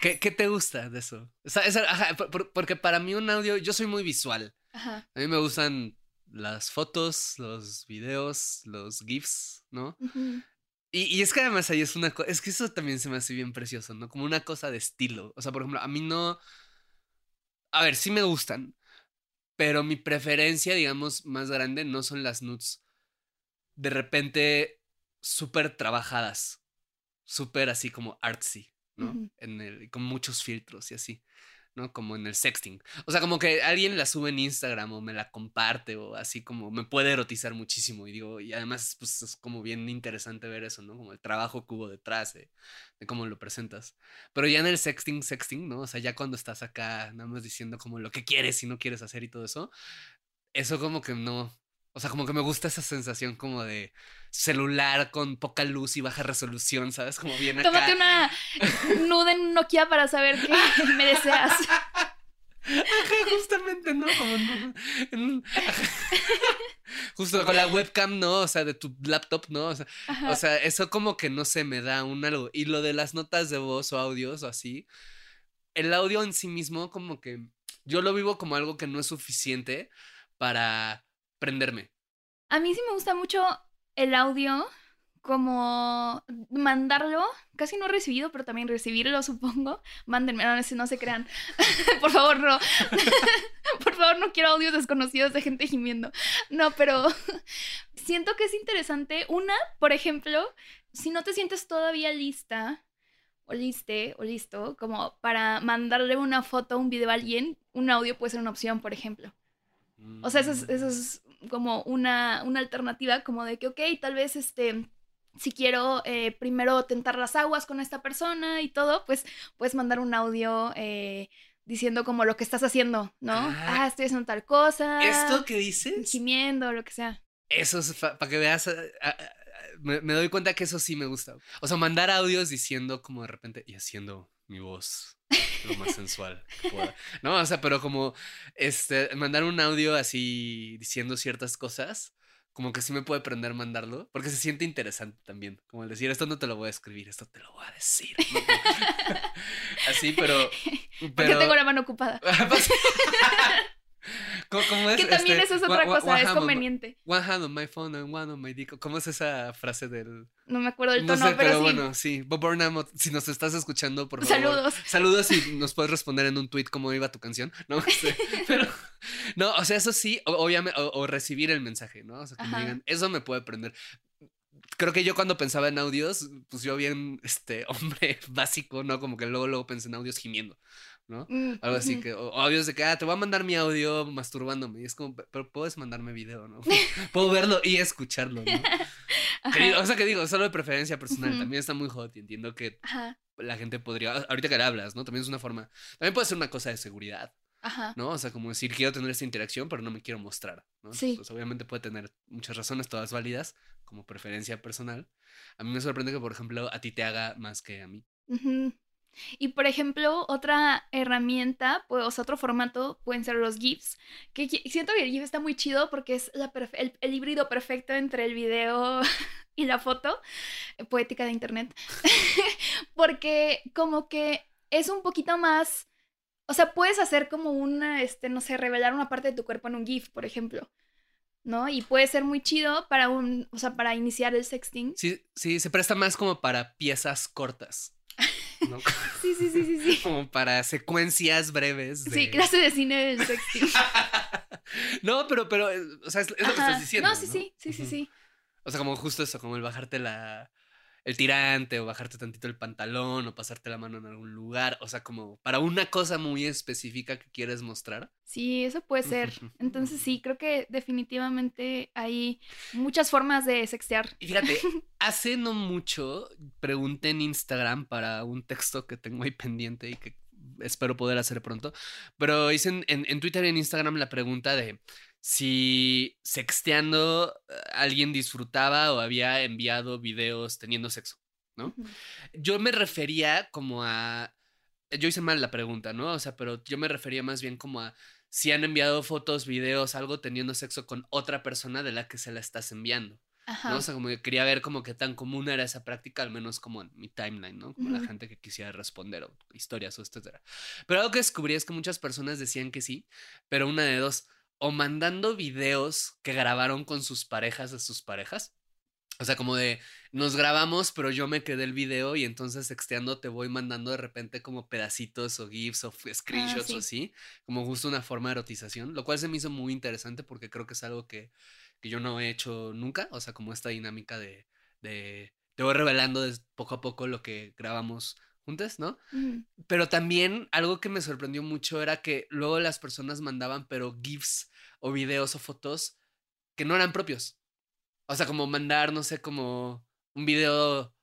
¿Qué, qué te gusta de eso? O sea, ajá, por- porque para mí un audio, yo soy muy visual. Ajá. A mí me gustan las fotos, los videos, los GIFs, ¿no? Y, y es que además ahí es una cosa, es que eso también se me hace bien precioso, ¿no? Como una cosa de estilo. O sea, por ejemplo, a mí no... A ver, sí me gustan, pero mi preferencia, digamos, más grande no son las nudes de repente súper trabajadas, súper así como artsy, ¿no? En el, con muchos filtros y así, ¿no? Como en el sexting. O sea, como que alguien la sube en Instagram o me la comparte o así como me puede erotizar muchísimo y digo, y además pues es como bien interesante ver eso, ¿no? Como el trabajo que hubo detrás de, de cómo lo presentas. Pero ya en el sexting, sexting, ¿no? O sea, ya cuando estás acá nada más diciendo como lo que quieres y no quieres hacer y todo eso, eso como que no... O sea, como que me gusta esa sensación como de celular con poca luz y baja resolución, ¿sabes? Como bien acá. Tómate una nude en Nokia para saber que me deseas. Ajá, justamente, ¿no? Como en un- en. Justo con la webcam, ¿no? O sea, de tu laptop, ¿no? O sea, o sea, eso como que no se me da un algo. Y lo de las notas de voz o audios o así, el audio en sí mismo como que yo lo vivo como algo que no es suficiente para prenderme. A mí sí me gusta mucho el audio, como mandarlo, casi no recibido, pero también recibirlo, supongo. Mándenme, no, no se crean. Por favor, no. Por favor, no quiero audios desconocidos de gente gimiendo. No, pero siento que es interesante. Una, por ejemplo, si no te sientes todavía lista o liste o listo como para mandarle una foto un video a alguien, un audio puede ser una opción, por ejemplo. O sea, eso es, eso es como una, una alternativa, como de que, ok, tal vez este, si quiero eh, primero tentar las aguas con esta persona y todo, pues puedes mandar un audio eh, diciendo como lo que estás haciendo, ¿no? Ah. Ah, estoy haciendo tal cosa. ¿Esto que dices? Gimiendo, lo que sea. Eso es para que veas. ah, me, me doy cuenta que eso sí me gusta. O sea, mandar audios diciendo como de repente y haciendo mi voz lo más sensual que pueda. No, o sea, pero como este mandar un audio así diciendo ciertas cosas, como que sí me puede prender mandarlo, porque se siente interesante también. Como el decir, esto no te lo voy a escribir, esto te lo voy a decir. ¿no? así, pero. Porque pero... tengo la mano ocupada. ¿Cómo, es? Que también Este, eso es otra cosa, es on conveniente. One hand on my phone and one on my dick. ¿Cómo es esa frase del.? No me acuerdo del No tono, sé, pero, pero, sí. bueno, sí. Bob Burnham, si nos estás escuchando, por favor. Saludos. Saludos y nos puedes responder en un tweet cómo iba tu canción, ¿no? Este, pero, no, o sea, eso sí, obviamente, o, o recibir el mensaje, ¿no? O sea, que me digan, eso me puede prender. Creo que yo cuando pensaba en audios, pues yo bien, este, hombre básico, ¿no? Como que luego, luego pensé en audios gimiendo, ¿no? Mm, Algo así que, o o audios de que, ah, te voy a mandar mi audio masturbándome. Y es como, "Pe- pero puedes mandarme video, ¿no? Puedo verlo y escucharlo, ¿no? Que o sea, que digo, solo de preferencia personal. También está muy hot y entiendo que Ajá, la gente podría, ahorita que le hablas, ¿no? También es una forma, también puede ser una cosa de seguridad, ajá. ¿no? O sea, como decir, quiero tener esta interacción, pero no me quiero mostrar, ¿no? Sí. Pues obviamente puede tener muchas razones, todas válidas, como preferencia personal. A mí me sorprende que, por ejemplo, a ti te haga más que a mí. Ujú. Y por ejemplo, otra herramienta, pues, otro formato pueden ser los GIFs. Que siento que el GIF está muy chido porque es la el, el híbrido perfecto entre el video y la foto. eh, Poética de internet. porque como que es un poquito más. O sea, puedes hacer como una, este, no sé, revelar una parte de tu cuerpo en un GIF, por ejemplo. ¿No? Y puede ser muy chido para un, o sea, para iniciar el sexting. Sí, sí, se presta más como para piezas cortas, ¿no? Sí, sí, sí, sí, sí. como para secuencias breves. De... Sí, clase de cine del sexting. no, pero, pero, eh, o sea, es, es lo que estás diciendo. No, sí, sí, sí, sí, sí. O sea, como justo eso, como el bajarte la. El tirante, o bajarte tantito el pantalón, o pasarte la mano en algún lugar. O sea, como para una cosa muy específica que quieres mostrar. Sí, eso puede ser. Entonces sí, creo que definitivamente hay muchas formas de sextear. Y fíjate, hace no mucho pregunté en Instagram para un texto que tengo ahí pendiente y que espero poder hacer pronto. Pero hice en, en- en Twitter y en Instagram la pregunta de si sexteando eh, alguien disfrutaba o había enviado videos teniendo sexo. ¿no? Yo me refería como a. Yo hice mal la pregunta, ¿no? O sea, pero yo me refería más bien como a si han enviado fotos, videos, algo teniendo sexo con otra persona de la que se la estás enviando. Ajá. ¿no? O sea, como que quería ver como que tan común era esa práctica, al menos como en mi timeline, ¿no? Como la gente que quisiera responder o historias o etcétera. Pero algo que descubrí es que muchas personas decían que sí, pero una de dos, o mandando videos que grabaron con sus parejas de sus parejas. O sea, como de, nos grabamos, pero yo me quedé el video y entonces sexteando te voy mandando de repente como pedacitos o GIFs o screenshots o sí. así, como justo una forma de erotización, lo cual se me hizo muy interesante porque creo que es algo que, que yo no he hecho nunca, o sea, como esta dinámica de, de te voy revelando poco a poco lo que grabamos juntas, ¿no? Ujú. Pero también algo que me sorprendió mucho era que luego las personas mandaban, pero GIFs o videos o fotos que no eran propios. O sea, como mandar, no sé, como un video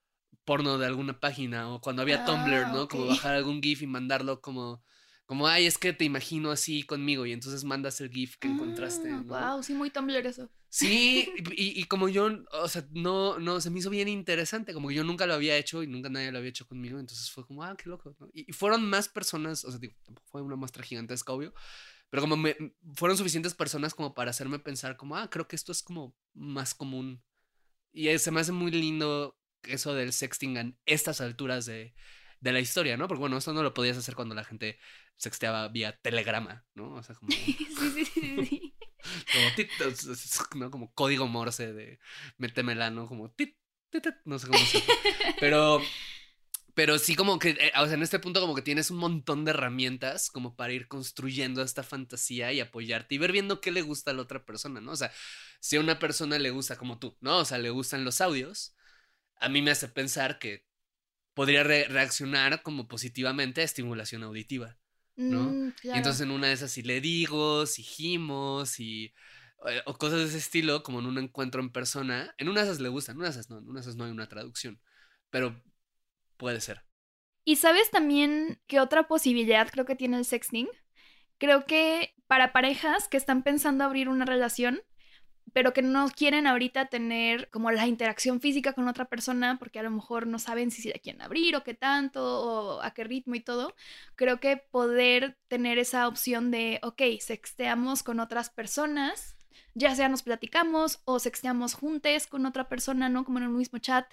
porno de alguna página o cuando había Tumblr, Ah, ¿no? Como bajar algún GIF y mandarlo como, como, ay, es que te imagino así conmigo y entonces mandas el GIF que encontraste, ¿no? Wow, sí, muy Tumblr eso. Sí, y, y como yo, o sea, no, no, se me hizo bien interesante, como que yo nunca lo había hecho y nunca nadie lo había hecho conmigo, entonces fue como, ah, qué loco, ¿no? Y, y fueron más personas, o sea, digo, fue una muestra gigantesca, obvio, pero como me, fueron suficientes personas como para hacerme pensar como, ah, creo que esto es como más común. Y se me hace muy lindo eso del sexting a estas alturas de, de la historia, ¿no? Porque bueno, esto no lo podías hacer cuando la gente sexteaba vía telegrama, ¿no? O sea, como... sí, sí, sí, sí. Como, tit, ¿no? como código morse de métemela, ¿no? Como tit, tit, tit, no sé cómo se Pero, pero sí como que, eh, o sea, en este punto como que tienes un montón de herramientas como para ir construyendo esta fantasía y apoyarte y ver viendo qué le gusta a la otra persona, ¿no? O sea, si a una persona le gusta como tú, ¿no? O sea, le gustan los audios, a mí me hace pensar que podría re- reaccionar como positivamente a estimulación auditiva. ¿no? Mm, Y entonces en una de esas si le digo, si gimos y eh, o cosas de ese estilo, como en un encuentro en persona, en una de esas le gustan, en una de esas no, en una de esas no hay una traducción, pero puede ser. Y sabes también que otra posibilidad creo que tiene el sexting. Creo que para parejas que están pensando abrir una relación, pero que no quieren ahorita tener como la interacción física con otra persona, porque a lo mejor no saben si la quieren abrir o qué tanto, o a qué ritmo y todo, creo que poder tener esa opción de, ok, sexteamos con otras personas, ya sea nos platicamos o sexteamos juntes con otra persona, ¿no? Como en un mismo chat,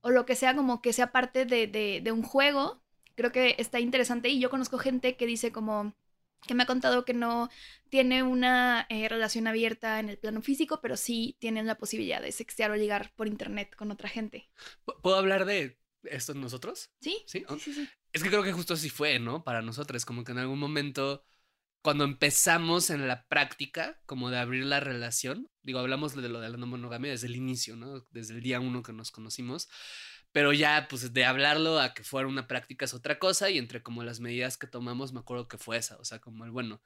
o lo que sea, como que sea parte de, de, de un juego. Creo que está interesante y yo conozco gente que dice como que me ha contado que no tiene una eh, relación abierta en el plano físico, pero sí tienen la posibilidad de sextear o ligar por internet con otra gente. ¿P- ¿Puedo hablar de esto nosotros? ¿Sí? Sí, Sí, sí, sí. Es que creo que justo así fue, ¿no? Para nosotros, como que en algún momento, cuando empezamos en la práctica, como de abrir la relación, digo, hablamos de lo de la no monogamia desde el inicio, ¿no? Desde el día uno que nos conocimos, pero ya, pues de hablarlo a que fuera una práctica es otra cosa y entre como las medidas que tomamos, me acuerdo que fue esa, o sea, como el, bueno,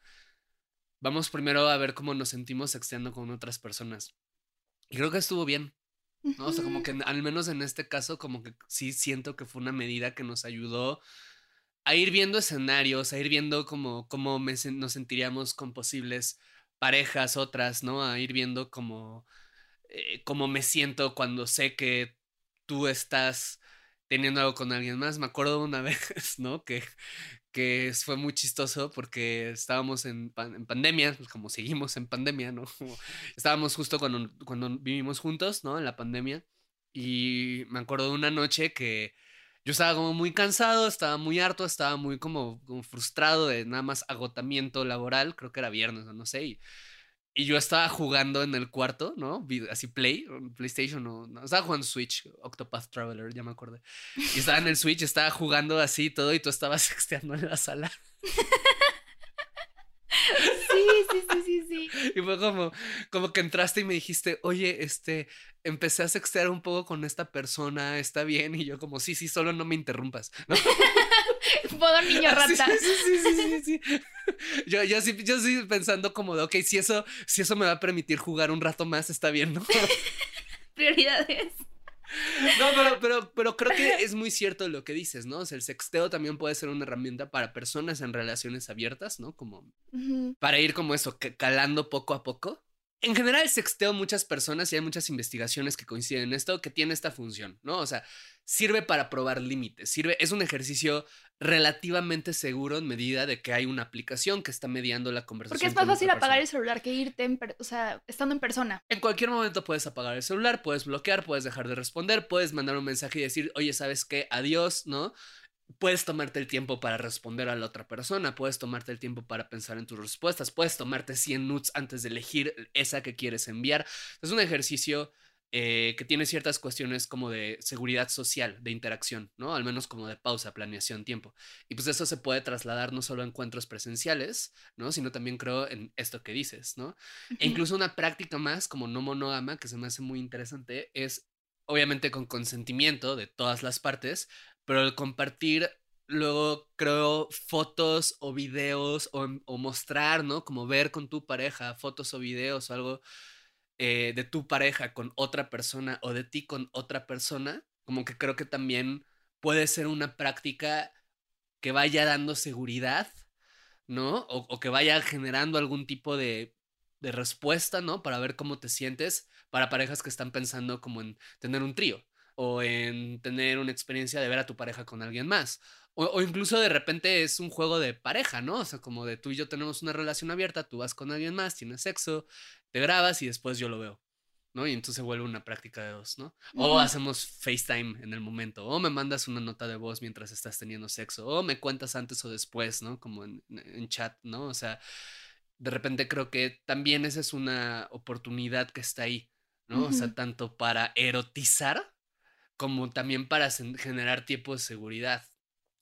vamos primero a ver cómo nos sentimos sexteando con otras personas. Y creo que estuvo bien. ¿no? O sea, como que al menos en este caso, como que sí siento que fue una medida que nos ayudó a ir viendo escenarios, a ir viendo cómo sen- nos sentiríamos con posibles parejas, otras, ¿no? A ir viendo como eh, cómo me siento cuando sé que tú estás teniendo algo con alguien más. Me acuerdo una vez, ¿no? Que, que fue muy chistoso porque estábamos en, en pandemia, pues como seguimos en pandemia, ¿no? Estábamos justo cuando, cuando vivimos juntos, ¿no? En la pandemia. Y me acuerdo de una noche que yo estaba como muy cansado, estaba muy harto, estaba muy como, como frustrado de nada más agotamiento laboral, creo que era viernes o no sé. Y, y yo estaba jugando en el cuarto, ¿no? Así Play, PlayStation, o no, estaba jugando Switch, Octopath Traveler, ya me acordé. Y estaba en el Switch, estaba jugando así todo, y tú estabas sexteando en la sala. Sí, sí, sí, sí, sí. Y fue como, como que entraste y me dijiste, oye, este, empecé a sextear un poco con esta persona, está bien. Y yo como, sí, sí, solo no me interrumpas. ¿no? Modo niño rata. Sí, sí, sí, sí, sí, sí. Yo, yo, sí, yo sí pensando como de, ok, si eso, si eso me va a permitir jugar un rato más, está bien, ¿no? Prioridades. No, pero, pero, pero creo que es muy cierto lo que dices, ¿no? O sea, el sexteo también puede ser una herramienta para personas en relaciones abiertas, ¿no? Como para ir como eso, ca- calando poco a poco. En general, el sexteo, muchas personas, y hay muchas investigaciones que coinciden en esto, que tiene esta función, ¿no? O sea, sirve para probar límites, sirve, es un ejercicio relativamente seguro en medida de que hay una aplicación que está mediando la conversación. Porque es más fácil apagar el celular que irte, en o sea, estando en persona. En cualquier momento puedes apagar el celular, puedes bloquear, puedes dejar de responder, puedes mandar un mensaje y decir, oye, ¿sabes qué? Adiós, ¿no? puedes tomarte el tiempo para responder a la otra persona, puedes tomarte el tiempo para pensar en tus respuestas, puedes tomarte 100 nudes antes de elegir esa que quieres enviar. Es un ejercicio eh, que tiene ciertas cuestiones como de seguridad social, de interacción, ¿no? Al menos como de pausa, planeación, tiempo. Y pues eso se puede trasladar no solo a encuentros presenciales, ¿no? Sino también creo en esto que dices, ¿no? E incluso una práctica más como no monógama que se me hace muy interesante es obviamente con consentimiento de todas las partes, pero el compartir luego creo fotos o videos o, mostrar, ¿no? Como ver con tu pareja fotos o videos o algo eh, de tu pareja con otra persona o de ti con otra persona, como que creo que también puede ser una práctica que vaya dando seguridad, ¿no? O, o que vaya generando algún tipo de, de respuesta, ¿no? Para ver cómo te sientes para parejas que están pensando como en tener un trío o en tener una experiencia de ver a tu pareja con alguien más. O, incluso de repente es un juego de pareja, ¿no? O sea, como de tú y yo tenemos una relación abierta, tú vas con alguien más, tienes sexo, te grabas y después yo lo veo. ¿no? Y entonces vuelve una práctica de dos, ¿no? O hacemos FaceTime en el momento, o me mandas una nota de voz mientras estás teniendo sexo, o me cuentas antes o después, ¿no? Como en, en chat, ¿no? O sea, de repente creo que también esa es una oportunidad que está ahí, ¿no? O sea, tanto para erotizar como también para generar tiempo de seguridad.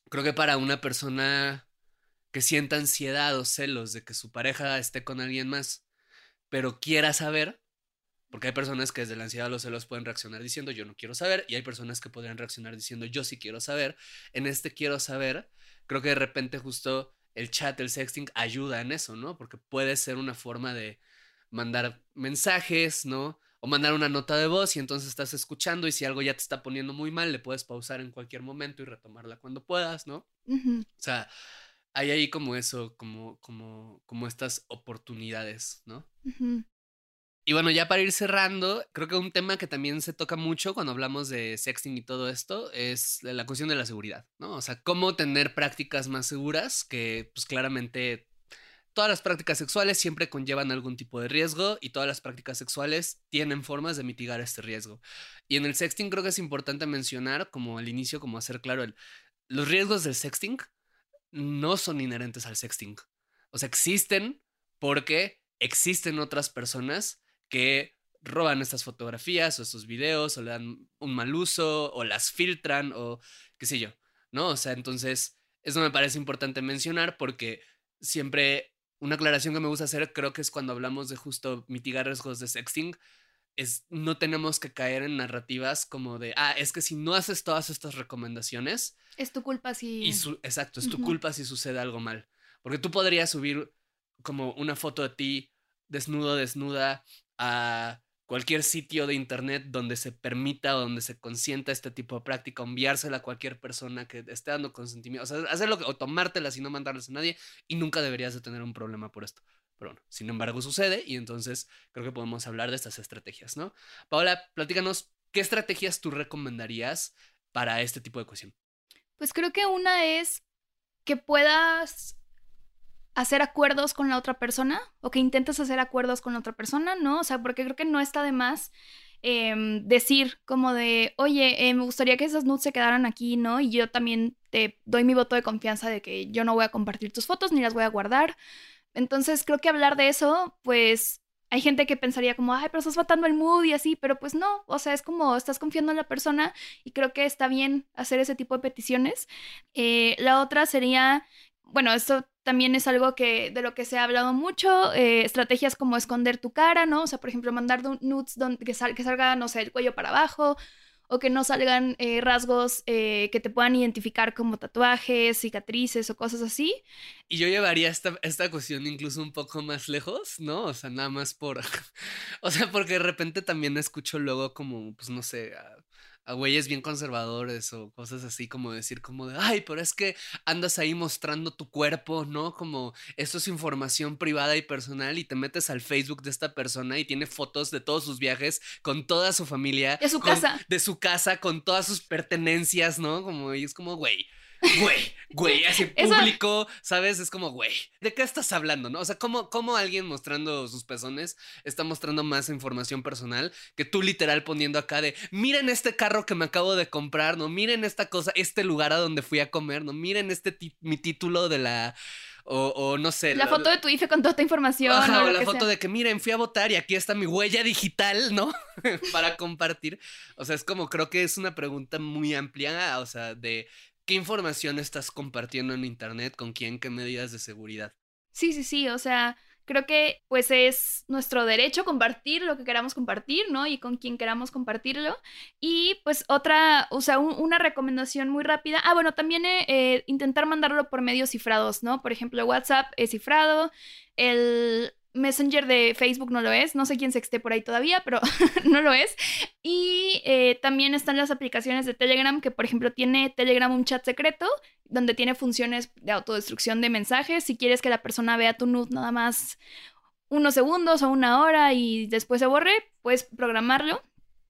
Creo que para una persona que sienta ansiedad o celos de que su pareja esté con alguien más, pero quiera saber, porque hay personas que desde la ansiedad o los celos pueden reaccionar diciendo yo no quiero saber, y hay personas que podrían reaccionar diciendo yo sí quiero saber. En este quiero saber, creo que de repente justo el chat, el sexting ayuda en eso, ¿no? Porque puede ser una forma de mandar mensajes, ¿no? O mandar una nota de voz y entonces estás escuchando y si algo ya te está poniendo muy mal, le puedes pausar en cualquier momento y retomarla cuando puedas, ¿no? O sea, hay ahí como eso, como, como, como estas oportunidades, ¿no? Y bueno, ya para ir cerrando, creo que un tema que también se toca mucho cuando hablamos de sexting y todo esto es la cuestión de la seguridad, ¿no? O sea, cómo tener prácticas más seguras que pues claramente todas las prácticas sexuales siempre conllevan algún tipo de riesgo y todas las prácticas sexuales tienen formas de mitigar este riesgo. Y en el sexting creo que es importante mencionar, como al inicio, como hacer claro, el, los riesgos del sexting no son inherentes al sexting. O sea, existen porque existen otras personas que roban estas fotografías o estos videos o le dan un mal uso o las filtran o qué sé yo, ¿no? O sea, entonces, eso me parece importante mencionar porque siempre una aclaración que me gusta hacer, creo que es cuando hablamos de justo mitigar riesgos de sexting, es no tenemos que caer en narrativas como de, ah, es que si no haces todas estas recomendaciones... Es tu culpa si... exacto, es tu culpa si sucede algo mal. Porque tú podrías subir como una foto de ti desnudo, desnuda, a cualquier sitio de internet donde se permita o donde se consienta este tipo de práctica, enviársela a cualquier persona que esté dando consentimiento, o sea, hacerlo o tomártela y no mandarlas a nadie y nunca deberías de tener un problema por esto. Pero bueno, sin embargo sucede y entonces creo que podemos hablar de estas estrategias, ¿no? Paola, platícanos, ¿qué estrategias tú recomendarías para este tipo de cuestión? Pues creo que una es que puedas hacer acuerdos con la otra persona o que intentes hacer acuerdos con la otra persona, ¿no? O sea, porque creo que no está de más em, decir como de, oye, eh, me gustaría que esas nudes se quedaran aquí, ¿no? Y yo también te doy mi voto de confianza de que yo no voy a compartir tus fotos ni las voy a guardar. Entonces creo que hablar de eso, pues hay gente que pensaría como, ay, pero estás matando el mood y así, pero pues no, o sea, es como estás confiando en la persona y creo que está bien hacer ese tipo de peticiones. Eh, la otra sería, bueno, esto también es algo que, de lo que se ha hablado mucho, eh, estrategias como esconder tu cara, ¿no? O sea, por ejemplo, mandar nudes donde, que, que salga, no sé, el cuello para abajo, o que no salgan eh, rasgos eh, que te puedan identificar como tatuajes, cicatrices o cosas así. Y yo llevaría esta, esta cuestión incluso un poco más lejos, ¿no? O sea, nada más por... o sea, porque de repente también escucho luego como, pues no sé, güeyes bien conservadores o cosas así como decir como de, ay, pero es que andas ahí mostrando tu cuerpo, ¿no? Como esto es información privada y personal y te metes al Facebook de esta persona y tiene fotos de todos sus viajes con toda su familia. De su casa. De su casa, con todas sus pertenencias, ¿no? Como, y es como, güey. Güey, güey, así Eso- público, ¿sabes? Es como, güey, ¿de qué estás hablando, no? O sea, ¿cómo, cómo alguien mostrando sus pezones está mostrando más información personal que tú literal poniendo acá de, miren este carro que me acabo de comprar, ¿no? Miren esta cosa, este lugar a donde fui a comer, ¿no? Miren este mi título de la... O, o no sé. La foto de tu IFE con toda esta información. Ajá, o la foto sea. de que miren, fui a votar y aquí está mi huella digital, ¿no? Para compartir. O sea, es como creo que es una pregunta muy amplia, o sea, de qué información estás compartiendo en internet, con quién, qué medidas de seguridad. Sí, sí, sí, o sea, creo que pues es nuestro derecho compartir lo que queramos compartir, ¿no? Y con quien queramos compartirlo. Y pues otra, o sea, un- una recomendación muy rápida. Ah, bueno, también eh, eh, intentar mandarlo por medios cifrados, ¿no? Por ejemplo, WhatsApp es cifrado, el Messenger de Facebook no lo es, no sé quién se esté por ahí todavía, pero no lo es. Y eh, también están las aplicaciones de Telegram, que por ejemplo tiene Telegram un chat secreto donde tiene funciones de autodestrucción de mensajes. Si quieres que la persona vea tu nude nada más unos segundos o una hora y después se borre, puedes programarlo.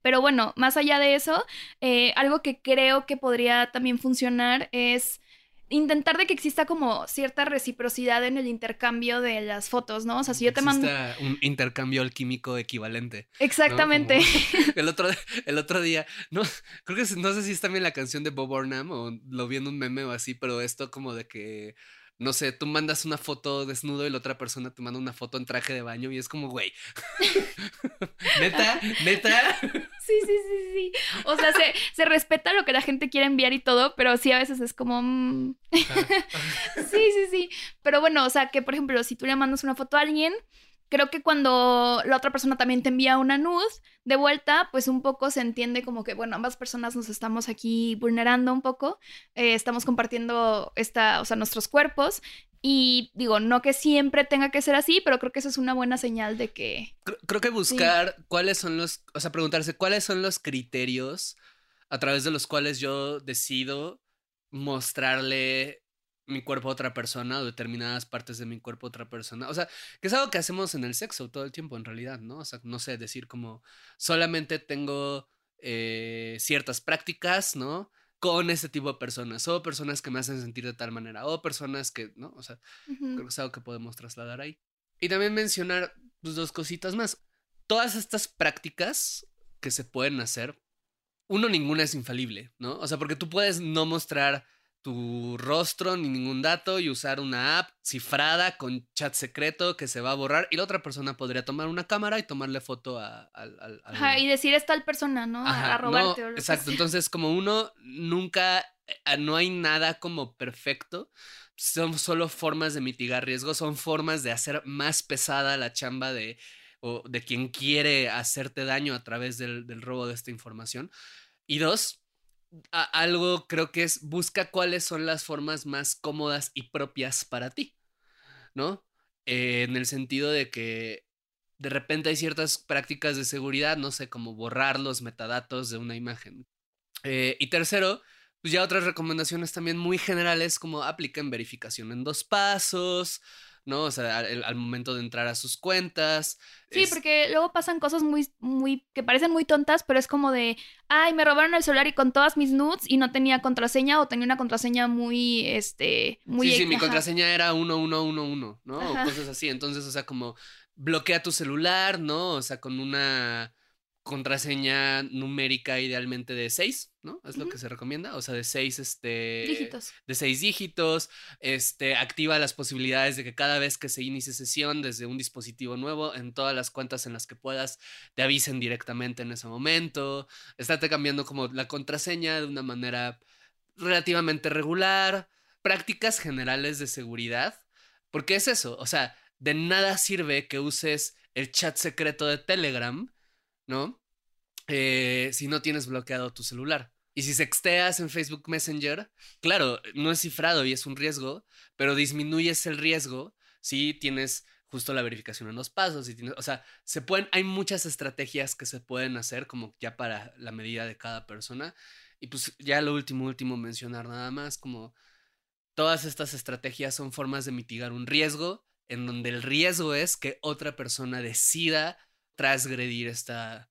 Pero bueno, más allá de eso, eh, algo que creo que podría también funcionar es intentar de que exista como cierta reciprocidad en el intercambio de las fotos, ¿no? O sea, si yo te mando... Un intercambio alquímico equivalente. Exactamente. El, otro, el otro día, no, creo que no sé si es también la canción de Bob Burnham o lo vi en un meme o así, pero esto como de que, no sé, tú mandas una foto desnudo y la otra persona te manda una foto en traje de baño y es como, güey, neta, neta. Sí, sí, sí, sí. O sea, se, se respeta lo que la gente quiere enviar y todo, pero sí a veces es como... mm, Sí, sí, sí. Pero bueno, o sea, que por ejemplo, si tú le mandas una foto a alguien, creo que cuando la otra persona también te envía una nude de vuelta, pues un poco se entiende como que, bueno, ambas personas nos estamos aquí vulnerando un poco, eh, estamos compartiendo esta, o sea, nuestros cuerpos. Y digo, no que siempre tenga que ser así, pero creo que eso es una buena señal de que... Creo, creo que buscar cuáles son los, o sea, preguntarse cuáles son los criterios a través de los cuales yo decido mostrarle mi cuerpo a otra persona o determinadas partes de mi cuerpo a otra persona. O sea, que es algo que hacemos en el sexo todo el tiempo en realidad, ¿no? O sea, no sé, decir como solamente tengo eh, ciertas prácticas, ¿no? Con ese tipo de personas, o personas que me hacen sentir de tal manera, o personas que, ¿no? O sea. Creo que es algo que podemos trasladar ahí. Y también mencionar pues, dos cositas más. Todas estas prácticas que se pueden hacer, uno, ninguna es infalible, ¿no? O sea, porque tú puedes no mostrar tu rostro ni ningún dato y usar una app cifrada con chat secreto que se va a borrar y la otra persona podría tomar una cámara y tomarle foto a- Ajá, y decir es tal persona, ¿no? A- Ajá, a robarte no, o lo Exacto, entonces como uno nunca, eh, no hay nada como perfecto, son solo formas de mitigar riesgos, son formas de hacer más pesada la chamba de, o de quien quiere hacerte daño a través del, del robo de esta información. Y dos, algo creo que es busca cuáles son las formas más cómodas y propias para ti, ¿no? En el sentido de que de repente hay ciertas prácticas de seguridad, no sé, como borrar los metadatos de una imagen. Eh, y tercero, pues ya otras recomendaciones también muy generales como apliquen verificación en dos pasos, ¿no? O sea, al, al momento de entrar a sus cuentas. Sí, es- porque luego pasan cosas muy, muy, que parecen muy tontas, pero es como de, ay, me robaron el celular y con todas mis nudes y no tenía contraseña o tenía una contraseña muy, este, muy... sí, sí, mi contraseña era 1111, ¿no? O Ajá. cosas así. Entonces, o sea, como bloquea tu celular, ¿no? O sea, con una contraseña numérica idealmente de 6, ¿no? Es lo que se recomienda. O sea, de 6, este... Dígitos. de seis dígitos, este, activa las posibilidades de que cada vez que se inicie sesión desde un dispositivo nuevo, en todas las cuentas en las que puedas, te avisen directamente en ese momento, estate cambiando como la contraseña de una manera relativamente regular, prácticas generales de seguridad, porque es eso, o sea, de nada sirve que uses el chat secreto de Telegram, ¿no? Eh, si no tienes bloqueado tu celular. Y si sexteas en Facebook Messenger, claro, no es cifrado y es un riesgo, pero disminuyes el riesgo si tienes justo la verificación en los pasos. Si tienes, o sea, se pueden, hay muchas estrategias que se pueden hacer como ya para la medida de cada persona. Y pues ya lo último, último mencionar nada más, como todas estas estrategias son formas de mitigar un riesgo en donde el riesgo es que otra persona decida transgredir esta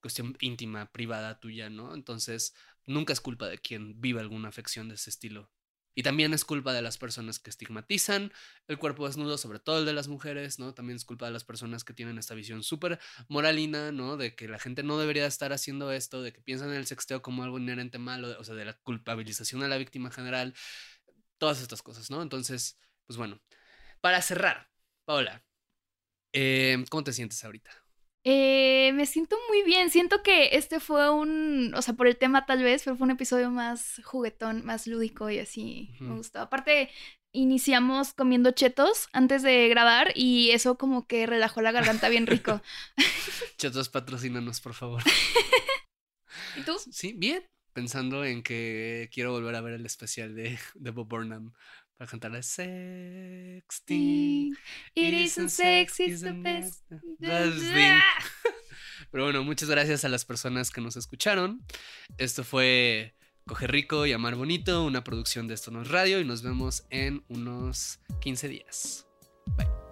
cuestión íntima, privada tuya, ¿no? Entonces, nunca es culpa de quien vive alguna afección de ese estilo. Y también es culpa de las personas que estigmatizan el cuerpo desnudo, sobre todo el de las mujeres, ¿no? También es culpa de las personas que tienen esta visión súper moralina, ¿no? De que la gente no debería estar haciendo esto, de que piensan en el sexteo como algo inherente malo, o sea, de la culpabilización de la víctima general, todas estas cosas, ¿no? Entonces, pues bueno, para cerrar, Paola, eh, ¿cómo te sientes ahorita? Eh, me siento muy bien. Siento que este fue un, o sea, por el tema tal vez, pero fue un episodio más juguetón, más lúdico y así. Me gustó. Aparte, iniciamos comiendo chetos antes de grabar y eso como que relajó la garganta bien rico. chetos, patrocínanos, por favor. ¿Y tú? Sí, bien. Pensando en que quiero volver a ver el especial de, de Bob Burnham para cantar Sexting. It isn't sex, it's the best. Pero bueno, muchas gracias a las personas que nos escucharon. Esto fue Coge Rico y Amar Bonito, una producción de Esto No es Radio y nos vemos en unos 15 días. Bye.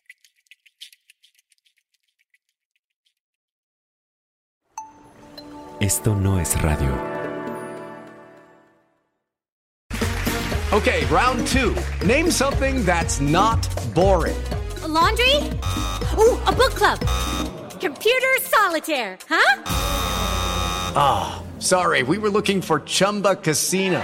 Esto no es radio. Okay, round two. Name something that's not boring. A laundry? Ooh, a book club. Computer solitaire, huh? Ah, sorry, we were looking for Chumba Casino.